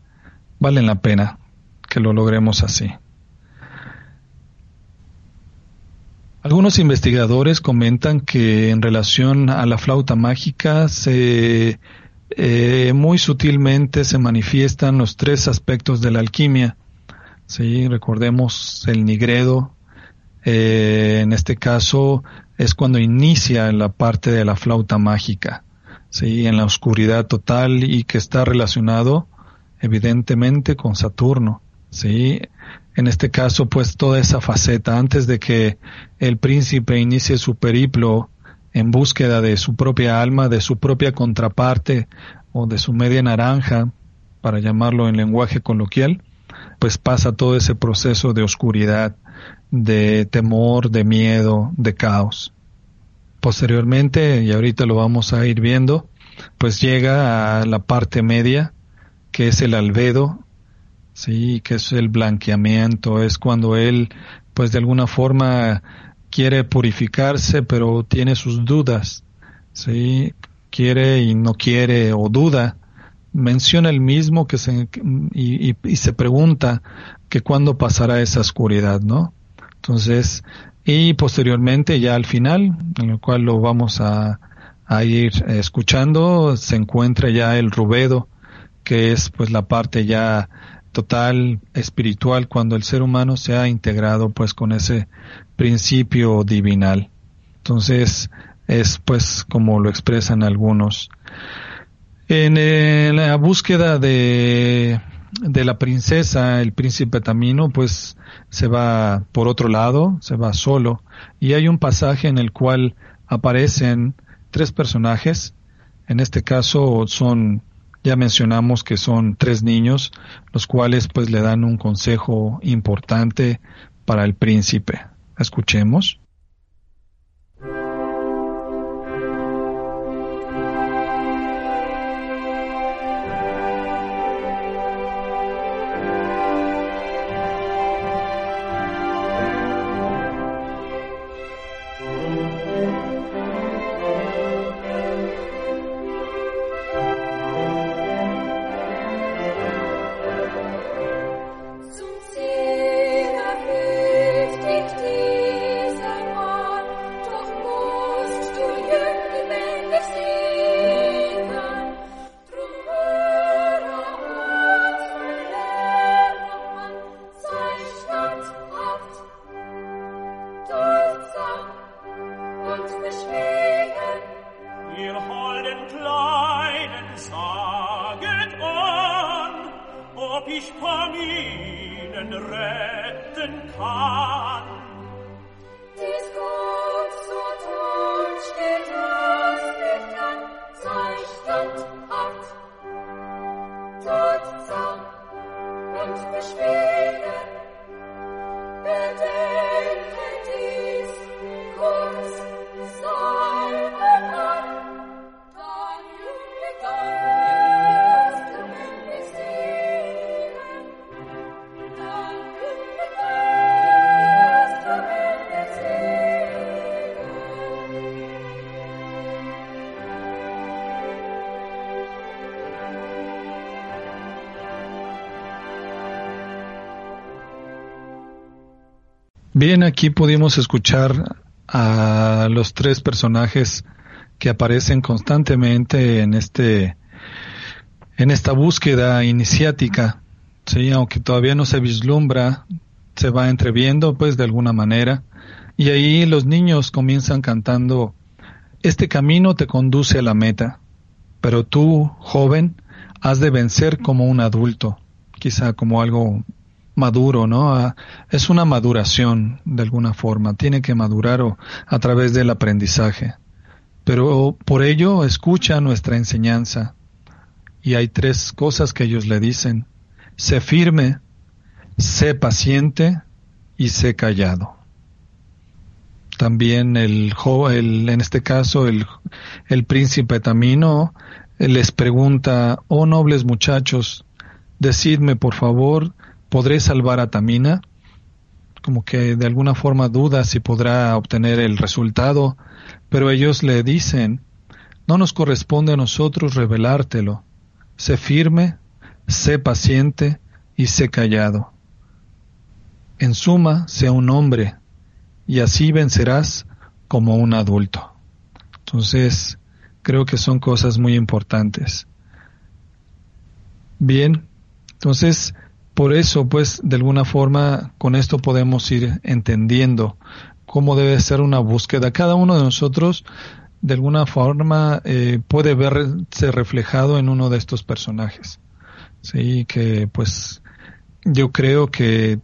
valen la pena que lo logremos así. Algunos investigadores comentan que en relación a la flauta mágica se eh, muy sutilmente se manifiestan los tres aspectos de la alquimia. Sí, recordemos el nigredo. Eh, en este caso es cuando inicia la parte de la flauta mágica, sí, en la oscuridad total y que está relacionado evidentemente con Saturno, sí. En este caso, pues toda esa faceta antes de que el príncipe inicie su periplo en búsqueda de su propia alma, de su propia contraparte o de su media naranja, para llamarlo en lenguaje coloquial, pues pasa todo ese proceso de oscuridad, de temor, de miedo, de caos. Posteriormente, y ahorita lo vamos a ir viendo, pues llega a la parte media, que es el albedo, sí, que es el blanqueamiento, es cuando él, pues de alguna forma quiere purificarse, pero tiene sus dudas, ¿sí? Quiere y no quiere o duda. Menciona el mismo que se, y, y, se pregunta que cuándo pasará esa oscuridad, ¿no? Entonces, y posteriormente ya al final, en el cual lo vamos a, a ir escuchando, se encuentra ya el rubedo, que es pues la parte ya total espiritual cuando el ser humano se ha integrado pues con ese principio divinal. Entonces es pues como lo expresan algunos. En, la búsqueda de, de la princesa, el príncipe Tamino pues se va por otro lado, se va solo y hay un pasaje en el cual aparecen tres personajes, en este caso son ya mencionamos que son tres niños, los cuales pues le dan un consejo importante para el príncipe. Escuchemos. Aquí pudimos escuchar a los tres personajes que aparecen constantemente en este en esta búsqueda iniciática, sí, aunque todavía no se vislumbra, se va entreviendo pues de alguna manera. Y ahí los niños comienzan cantando este camino te conduce a la meta, pero tú, joven, has de vencer como un adulto, quizá como algo maduro, ¿no? Ah, es una maduración de alguna forma, tiene que madurar a través del aprendizaje. Pero por ello escucha nuestra enseñanza. Y hay tres cosas que ellos le dicen. Sé firme, sé paciente y sé callado. También el, el en este caso el, el príncipe Tamino les pregunta, oh nobles muchachos, decidme por favor ¿Podré salvar a Tamina? Como que de alguna forma duda si podrá obtener el resultado, pero ellos le dicen, no nos corresponde a nosotros revelártelo. Sé firme, sé paciente y sé callado. En suma, sea un hombre, y así vencerás como un adulto. Entonces, creo que son cosas muy importantes. Bien, entonces, por eso, pues, de alguna forma, con esto podemos ir entendiendo cómo debe ser una búsqueda. Cada uno de nosotros, de alguna forma, eh, puede verse reflejado en uno de estos personajes. Sí, que pues yo creo que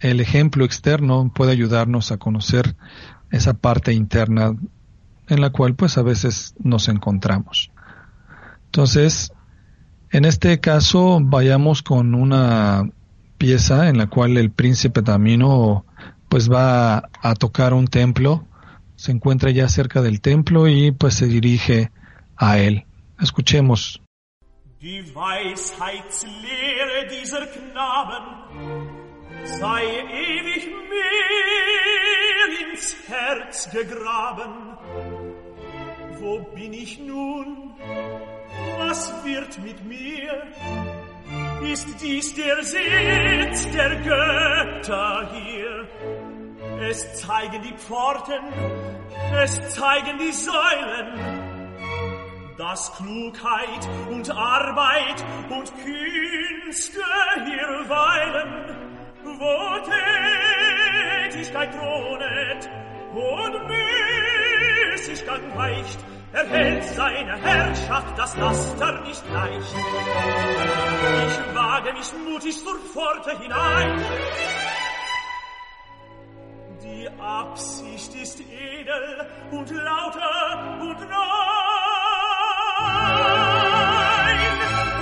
el ejemplo externo puede ayudarnos a conocer esa parte interna en la cual pues a veces nos encontramos. Entonces, en este caso vayamos con una pieza en la cual el príncipe Tamino pues va a tocar un templo, se encuentra ya cerca del templo y pues se dirige a él. Escuchemos. Die Weisheitslehre dieser Knaben sei ewig ins Herz gegraben. Wo bin ich nun? Was wird mit mir? Ist dies der Sitz der Götter hier? Es zeigen die Pforten, es zeigen die Säulen, dass Klugheit und Arbeit und Künste hier weilen wo Tätigkeit thronet und Müßigkeit weicht, erhält seine Herrschaft das Laster nicht leicht. Ich wage mich mutig zur Pforte hinein. Die Absicht ist edel und lauter und rein.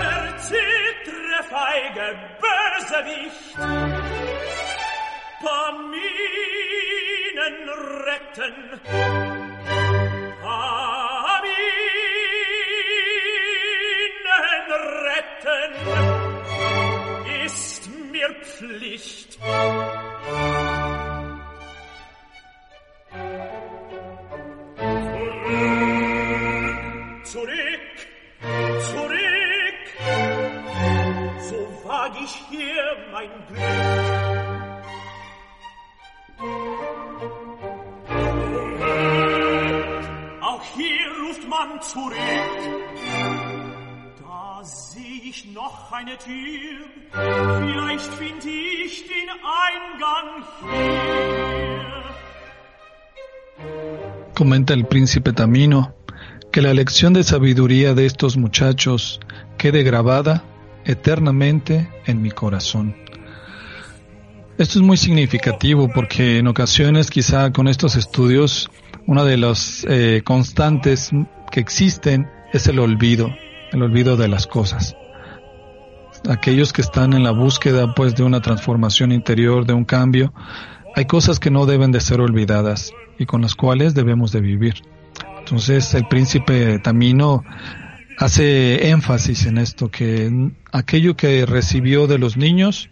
Der zittre feige Bösewicht Paminen retten. Paminen der Pflicht. Zurück, zurück, so wag ich hier mein Glück. Auch hier ruft man zurück. Comenta el príncipe Tamino que la lección de sabiduría de estos muchachos quede grabada eternamente en mi corazón. Esto es muy significativo porque en ocasiones quizá con estos estudios una de las eh, constantes que existen es el olvido, el olvido de las cosas. Aquellos que están en la búsqueda pues de una transformación interior, de un cambio, hay cosas que no deben de ser olvidadas y con las cuales debemos de vivir. Entonces el príncipe Tamino hace énfasis en esto, que aquello que recibió de los niños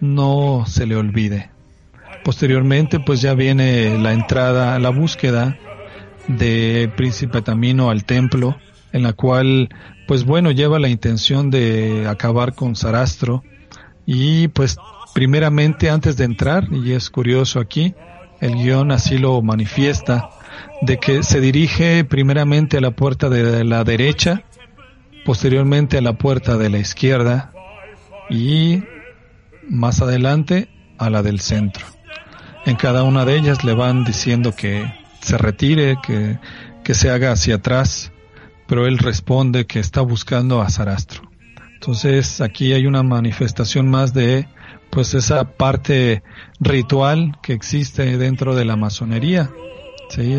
no se le olvide. Posteriormente pues ya viene la entrada, la búsqueda de Príncipe Tamino al templo, en la cual, pues bueno, lleva la intención de acabar con Sarastro y pues primeramente antes de entrar, y es curioso aquí, el guion así lo manifiesta, de que se dirige primeramente a la puerta de la derecha, posteriormente a la puerta de la izquierda y más adelante a la del centro. En cada una de ellas le van diciendo que se retire, que, que se haga hacia atrás, pero él responde que está buscando a Sarastro. Entonces aquí hay una manifestación más de pues esa parte ritual que existe dentro de la masonería. ¿sí?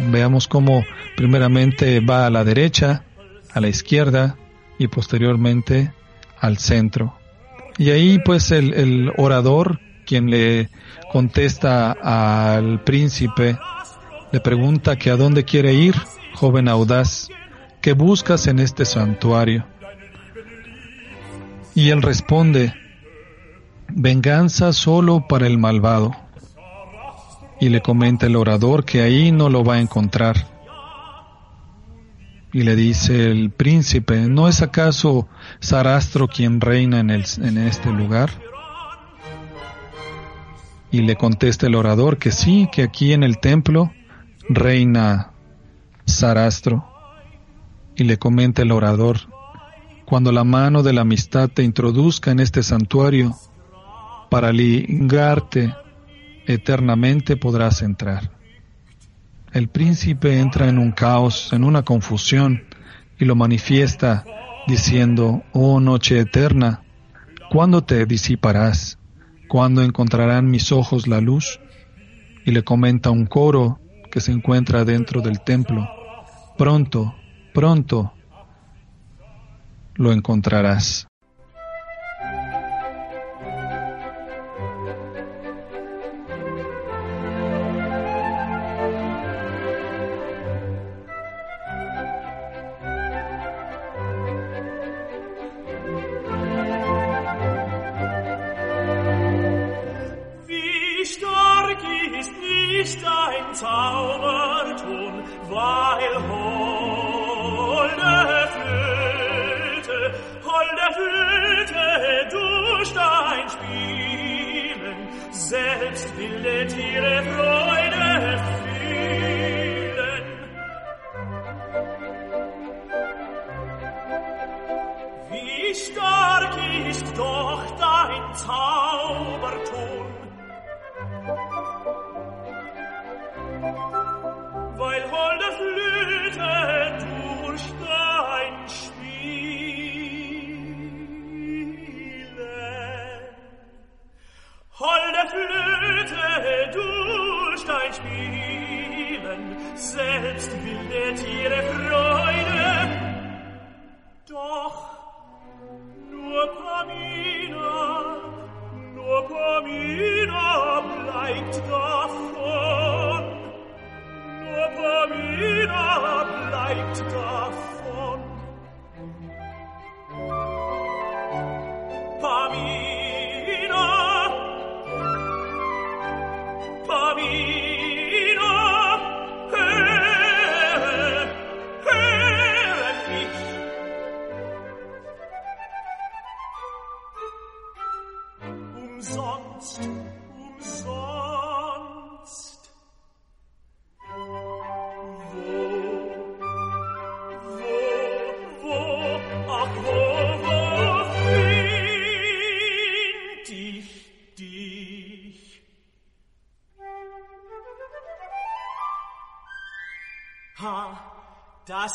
veamos cómo primeramente va a la derecha, a la izquierda y posteriormente al centro. Y ahí pues el, el orador, quien le contesta al príncipe, le pregunta que a dónde quiere ir, joven audaz, ¿qué buscas en este santuario? Y él responde, venganza solo para el malvado. Y le comenta el orador que ahí no lo va a encontrar. Y le dice el príncipe, ¿no es acaso Sarastro quien reina en, el, en este lugar? Y le contesta el orador que sí, que aquí en el templo reina Sarastro. Y le comenta el orador, cuando la mano de la amistad te introduzca en este santuario, para ligarte eternamente podrás entrar. El príncipe entra en un caos, en una confusión, y lo manifiesta diciendo, oh noche eterna, ¿cuándo te disiparás? ¿Cuándo encontrarán mis ojos la luz? Y le comenta un coro que se encuentra dentro del templo, pronto, pronto lo encontrarás.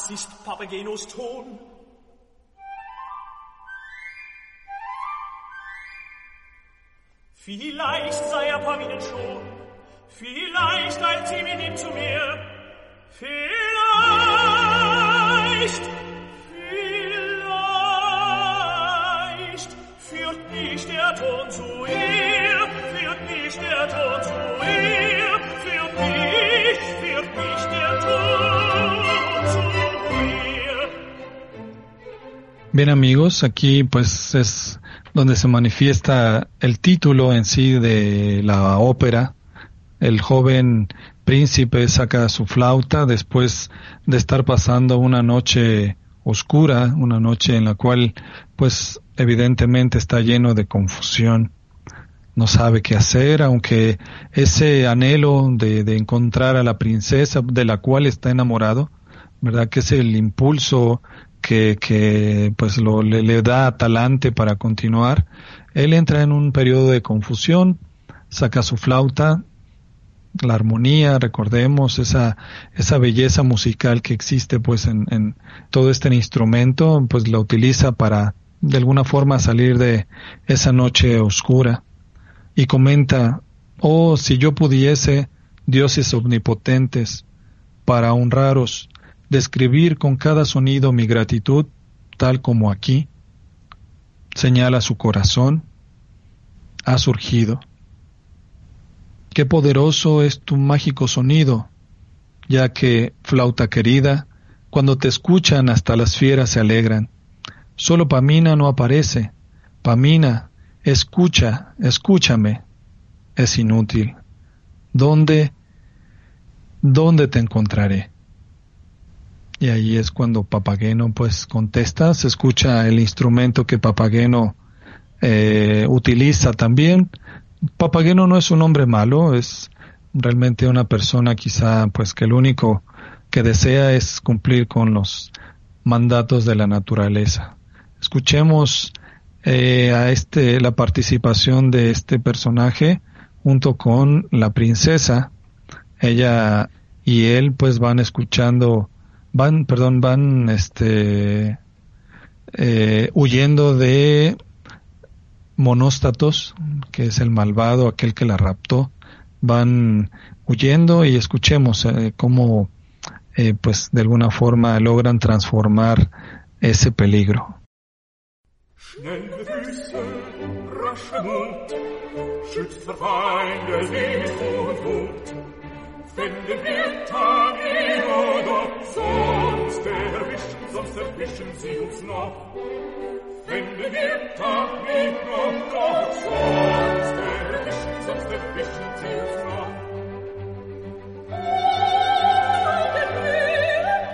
Das ist Papagenos Ton. Vielleicht sei er Pavinen schon, vielleicht eilt sie mit ihm zu mir, Bien amigos, aquí pues es donde se manifiesta el título en sí de la ópera. El joven príncipe saca su flauta después de estar pasando una noche oscura, una noche en la cual pues evidentemente está lleno de confusión. No sabe qué hacer, aunque ese anhelo de, de encontrar a la princesa de la cual está enamorado, ¿verdad? Que es el impulso que, pues lo, le, le, da talante para continuar. Él entra en un periodo de confusión, saca su flauta, la armonía, recordemos esa, esa belleza musical que existe pues en, en todo este instrumento, pues la utiliza para de alguna forma salir de esa noche oscura y comenta, oh, si yo pudiese, dioses omnipotentes, para honraros, describir con cada sonido mi gratitud, tal como aquí, señala su corazón, ha surgido. Qué poderoso es tu mágico sonido, ya que, flauta querida, cuando te escuchan hasta las fieras se alegran. Solo Pamina no aparece. Pamina, escucha, escúchame. Es inútil. ¿Dónde, dónde te encontraré? Y ahí es cuando Papageno pues contesta, se escucha el instrumento que Papageno eh, utiliza también Papageno no es un hombre malo, es realmente una persona quizá pues que lo único que desea es cumplir con los mandatos de la naturaleza. Escuchemos eh, a este la participación de este personaje junto con la princesa. Ella y él pues van escuchando, van, perdón, van este eh, huyendo de monóstatos, que es el malvado, aquel que la raptó, van huyendo y escuchemos eh, cómo eh, pues de alguna forma logran transformar ese peligro. denn den Winter immer doch. Sonst erwischen, sonst erwischen sie uns noch. Wenn den Winter immer doch, sonst erwischen, sonst erwischen sie uns noch.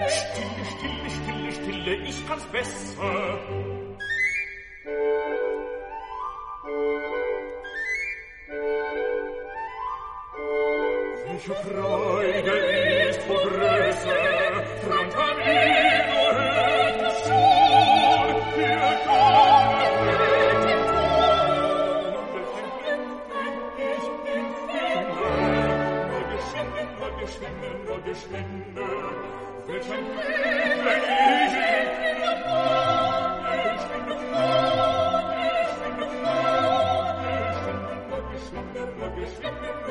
Stille, stille, stille, stille, ich kann's besser. welche Freude ist vor Größe, fremd an ihm nur hört es schon, wir kommen mit dem Ton. Ich bin Finger, nur geschwinde, nur geschwinde, nur geschwinde, welch ein Glück, wenn ich in der Bahn, geschwinde, geschwinde, geschwinde, geschwinde, geschwinde, geschwinde,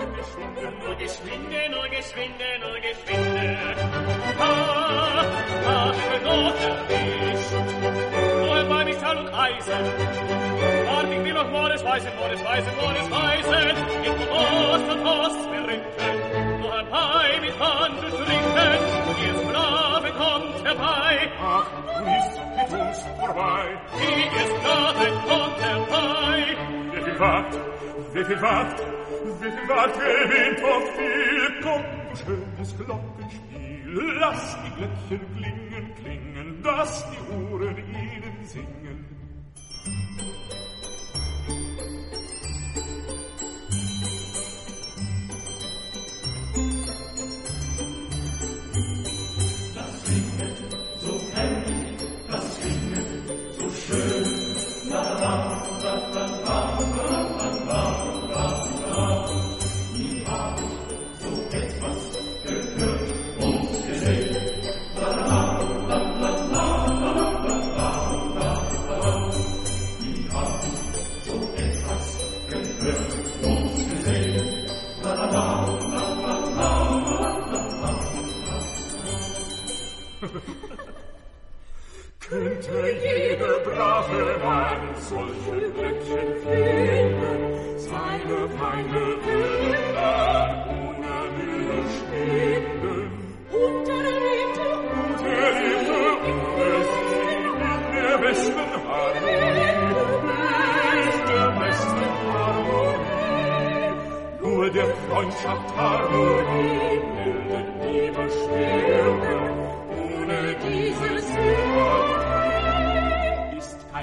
nur geschwinde, nur geschwinde. Ah, ah, ich bin noch erwischt. Nur bei mich Stahl und Eisen. Wart ich will noch Mores weisen, Mores weisen, Mores weisen. Ich will Ost und Ost verrinken. Nur herbei mit Hand zu trinken. Die es Brave kommt herbei. Ach, du bist mit uns vorbei. Die es Brave kommt herbei. Wie viel wagt, wie viel wagt, viel wagt, gewinnt doch viel. Komm, du schönes Glockenspiel, lass die Glöckchen klingen, klingen, dass die Uhren ihnen singen.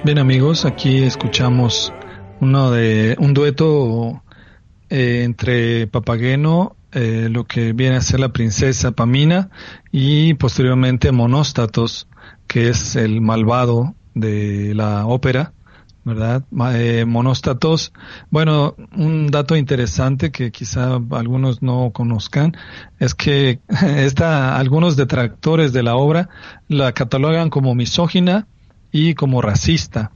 Bien amigos, aquí escuchamos uno de un dueto eh, entre Papageno, eh, lo que viene a ser la princesa Pamina y posteriormente Monóstatos, que es el malvado de la ópera, ¿verdad? Eh, Monóstatos, bueno, un dato interesante que quizá algunos no conozcan es que [LAUGHS] esta, algunos detractores de la obra la catalogan como misógina y como racista.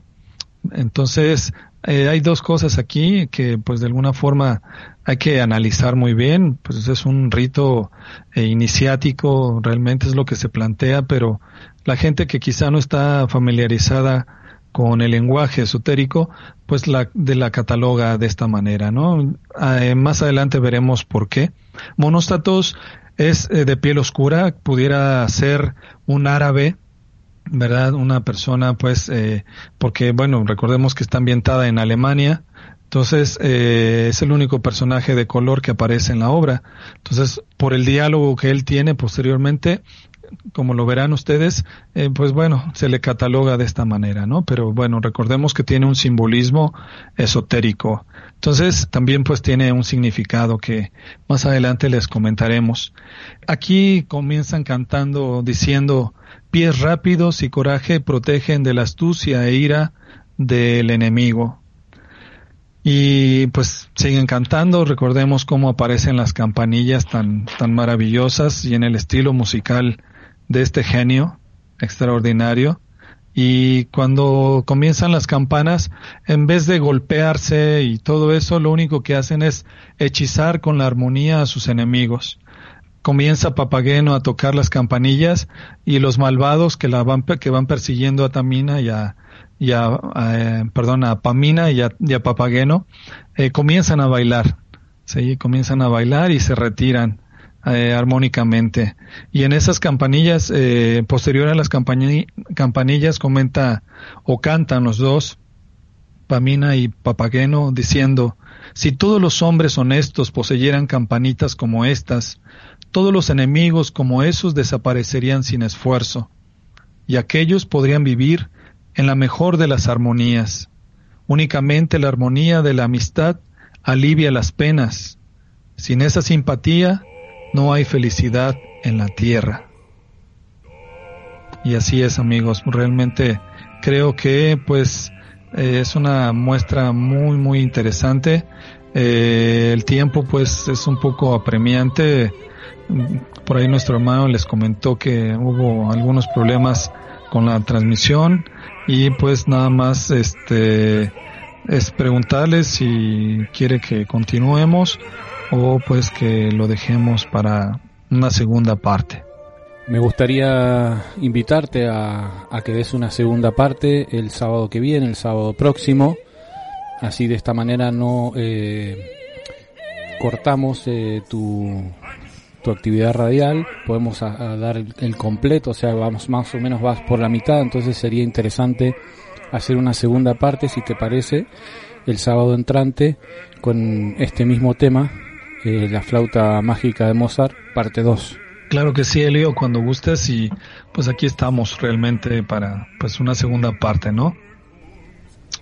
Entonces, eh, hay dos cosas aquí que pues de alguna forma hay que analizar muy bien, pues es un rito eh, iniciático, realmente es lo que se plantea, pero la gente que quizá no está familiarizada con el lenguaje esotérico, pues la, de la cataloga de esta manera, ¿no? Eh, más adelante veremos por qué. Monóstatos es de piel oscura, pudiera ser un árabe, ¿verdad? Una persona, pues, eh, porque, bueno, recordemos que está ambientada en Alemania, Entonces, eh, es el único personaje de color que aparece en la obra. Entonces, por el diálogo que él tiene posteriormente, como lo verán ustedes, eh, pues bueno, se le cataloga de esta manera, ¿no? Pero bueno, recordemos que tiene un simbolismo esotérico. Entonces, también pues tiene un significado que más adelante les comentaremos. Aquí comienzan cantando diciendo, pies rápidos y coraje protegen de la astucia e ira del enemigo. Y pues siguen cantando, recordemos cómo aparecen las campanillas tan, tan maravillosas y en el estilo musical de este genio extraordinario. Y cuando comienzan las campanas, en vez de golpearse y todo eso, lo único que hacen es hechizar con la armonía a sus enemigos. Comienza Papageno a tocar las campanillas y los malvados que la van, que van persiguiendo a Tamina y a, y a, eh, perdón, a Pamina y a, Papageno, eh, comienzan a bailar, ¿sí? Comienzan a bailar y se retiran eh, armónicamente. Y en esas campanillas, posterior a las campanillas, comenta o cantan los dos, Pamina y Papageno, diciendo, si todos los hombres honestos poseyeran campanitas como estas, todos los enemigos como esos desaparecerían sin esfuerzo, y aquellos podrían vivir en la mejor de las armonías. Únicamente la armonía de la amistad alivia las penas. Sin esa simpatía no hay felicidad en la tierra. Y así es amigos, realmente creo que pues eh, es una muestra muy muy interesante. Eh, el tiempo pues es un poco apremiante. Por ahí nuestro hermano les comentó que hubo algunos problemas con la transmisión y pues nada más este es preguntarles si quiere que continuemos o pues que lo dejemos para una segunda parte. Me gustaría invitarte a, a, que des una segunda parte el sábado que viene, el sábado próximo. Así de esta manera no eh, cortamos eh, tu, tu actividad radial, podemos dar el, completo, o sea, vamos más o menos vas por la mitad, entonces sería interesante hacer una segunda parte, si te parece, el sábado entrante con este mismo tema, eh, la flauta mágica de Mozart, parte 2. Claro que sí, Elio, cuando gustes y pues aquí estamos realmente para pues una segunda parte, ¿no?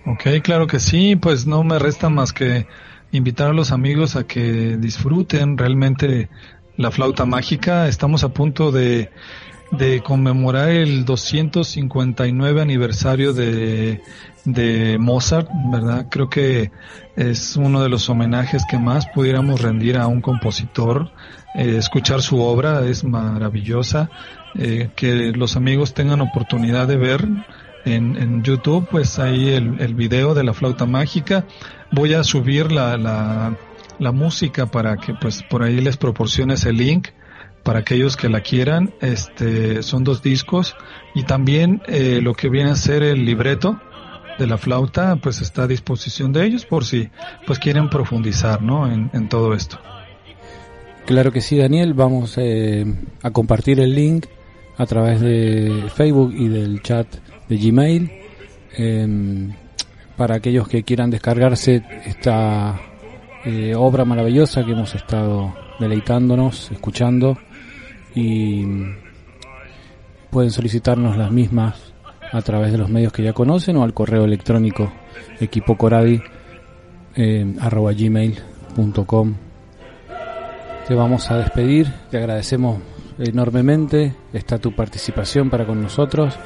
Ok, claro que sí, pues no me resta más que invitar a los amigos a que disfruten realmente la flauta mágica. Estamos a punto de, de conmemorar el 259 aniversario de, de Mozart, ¿verdad? Creo que es uno de los homenajes que más pudiéramos rendir a un compositor. Eh, escuchar su obra es maravillosa. Eh, que los amigos tengan oportunidad de ver en, YouTube, pues ahí el, el video de la flauta mágica. Voy a subir la, la la música para que pues por ahí les proporciones el link para aquellos que la quieran. Este son dos discos y también eh, lo que viene a ser el libreto de la flauta pues está a disposición de ellos por si pues quieren profundizar ¿no? en, todo esto. Claro que sí, Daniel. Vamos eh, a compartir el link a través de Facebook y del chat de Gmail. Em, para aquellos que quieran descargarse esta eh, obra maravillosa que hemos estado deleitándonos, escuchando y pueden solicitarnos las mismas a través de los medios que ya conocen o al correo electrónico equipocoradi eh, arroba gmail.com te vamos a despedir te agradecemos enormemente esta tu participación para con nosotros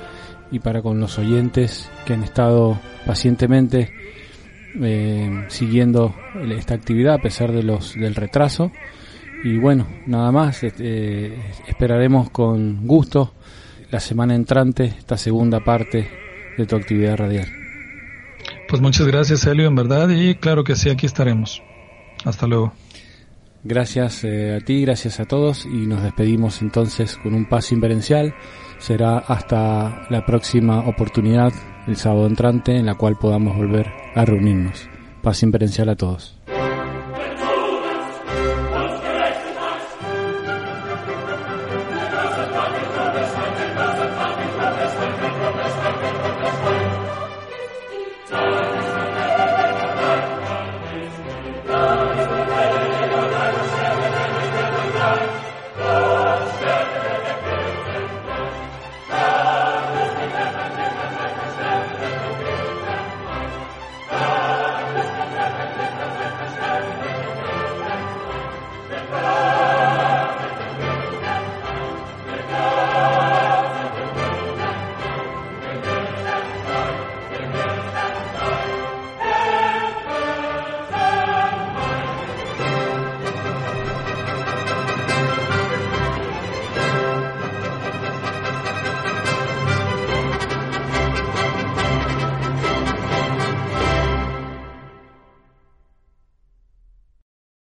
y para con los oyentes que han estado pacientemente eh, siguiendo esta actividad a pesar de los del retraso. Y bueno nada más este, esperaremos con gusto la semana entrante esta segunda parte de tu actividad radial. Pues muchas gracias Helio en verdad y claro que sí aquí estaremos. Hasta luego. Gracias eh, a ti gracias a todos y nos despedimos entonces con un paso inverencial será hasta la próxima oportunidad el sábado entrante en la cual podamos volver a reunirnos. Paz inverencial a todos.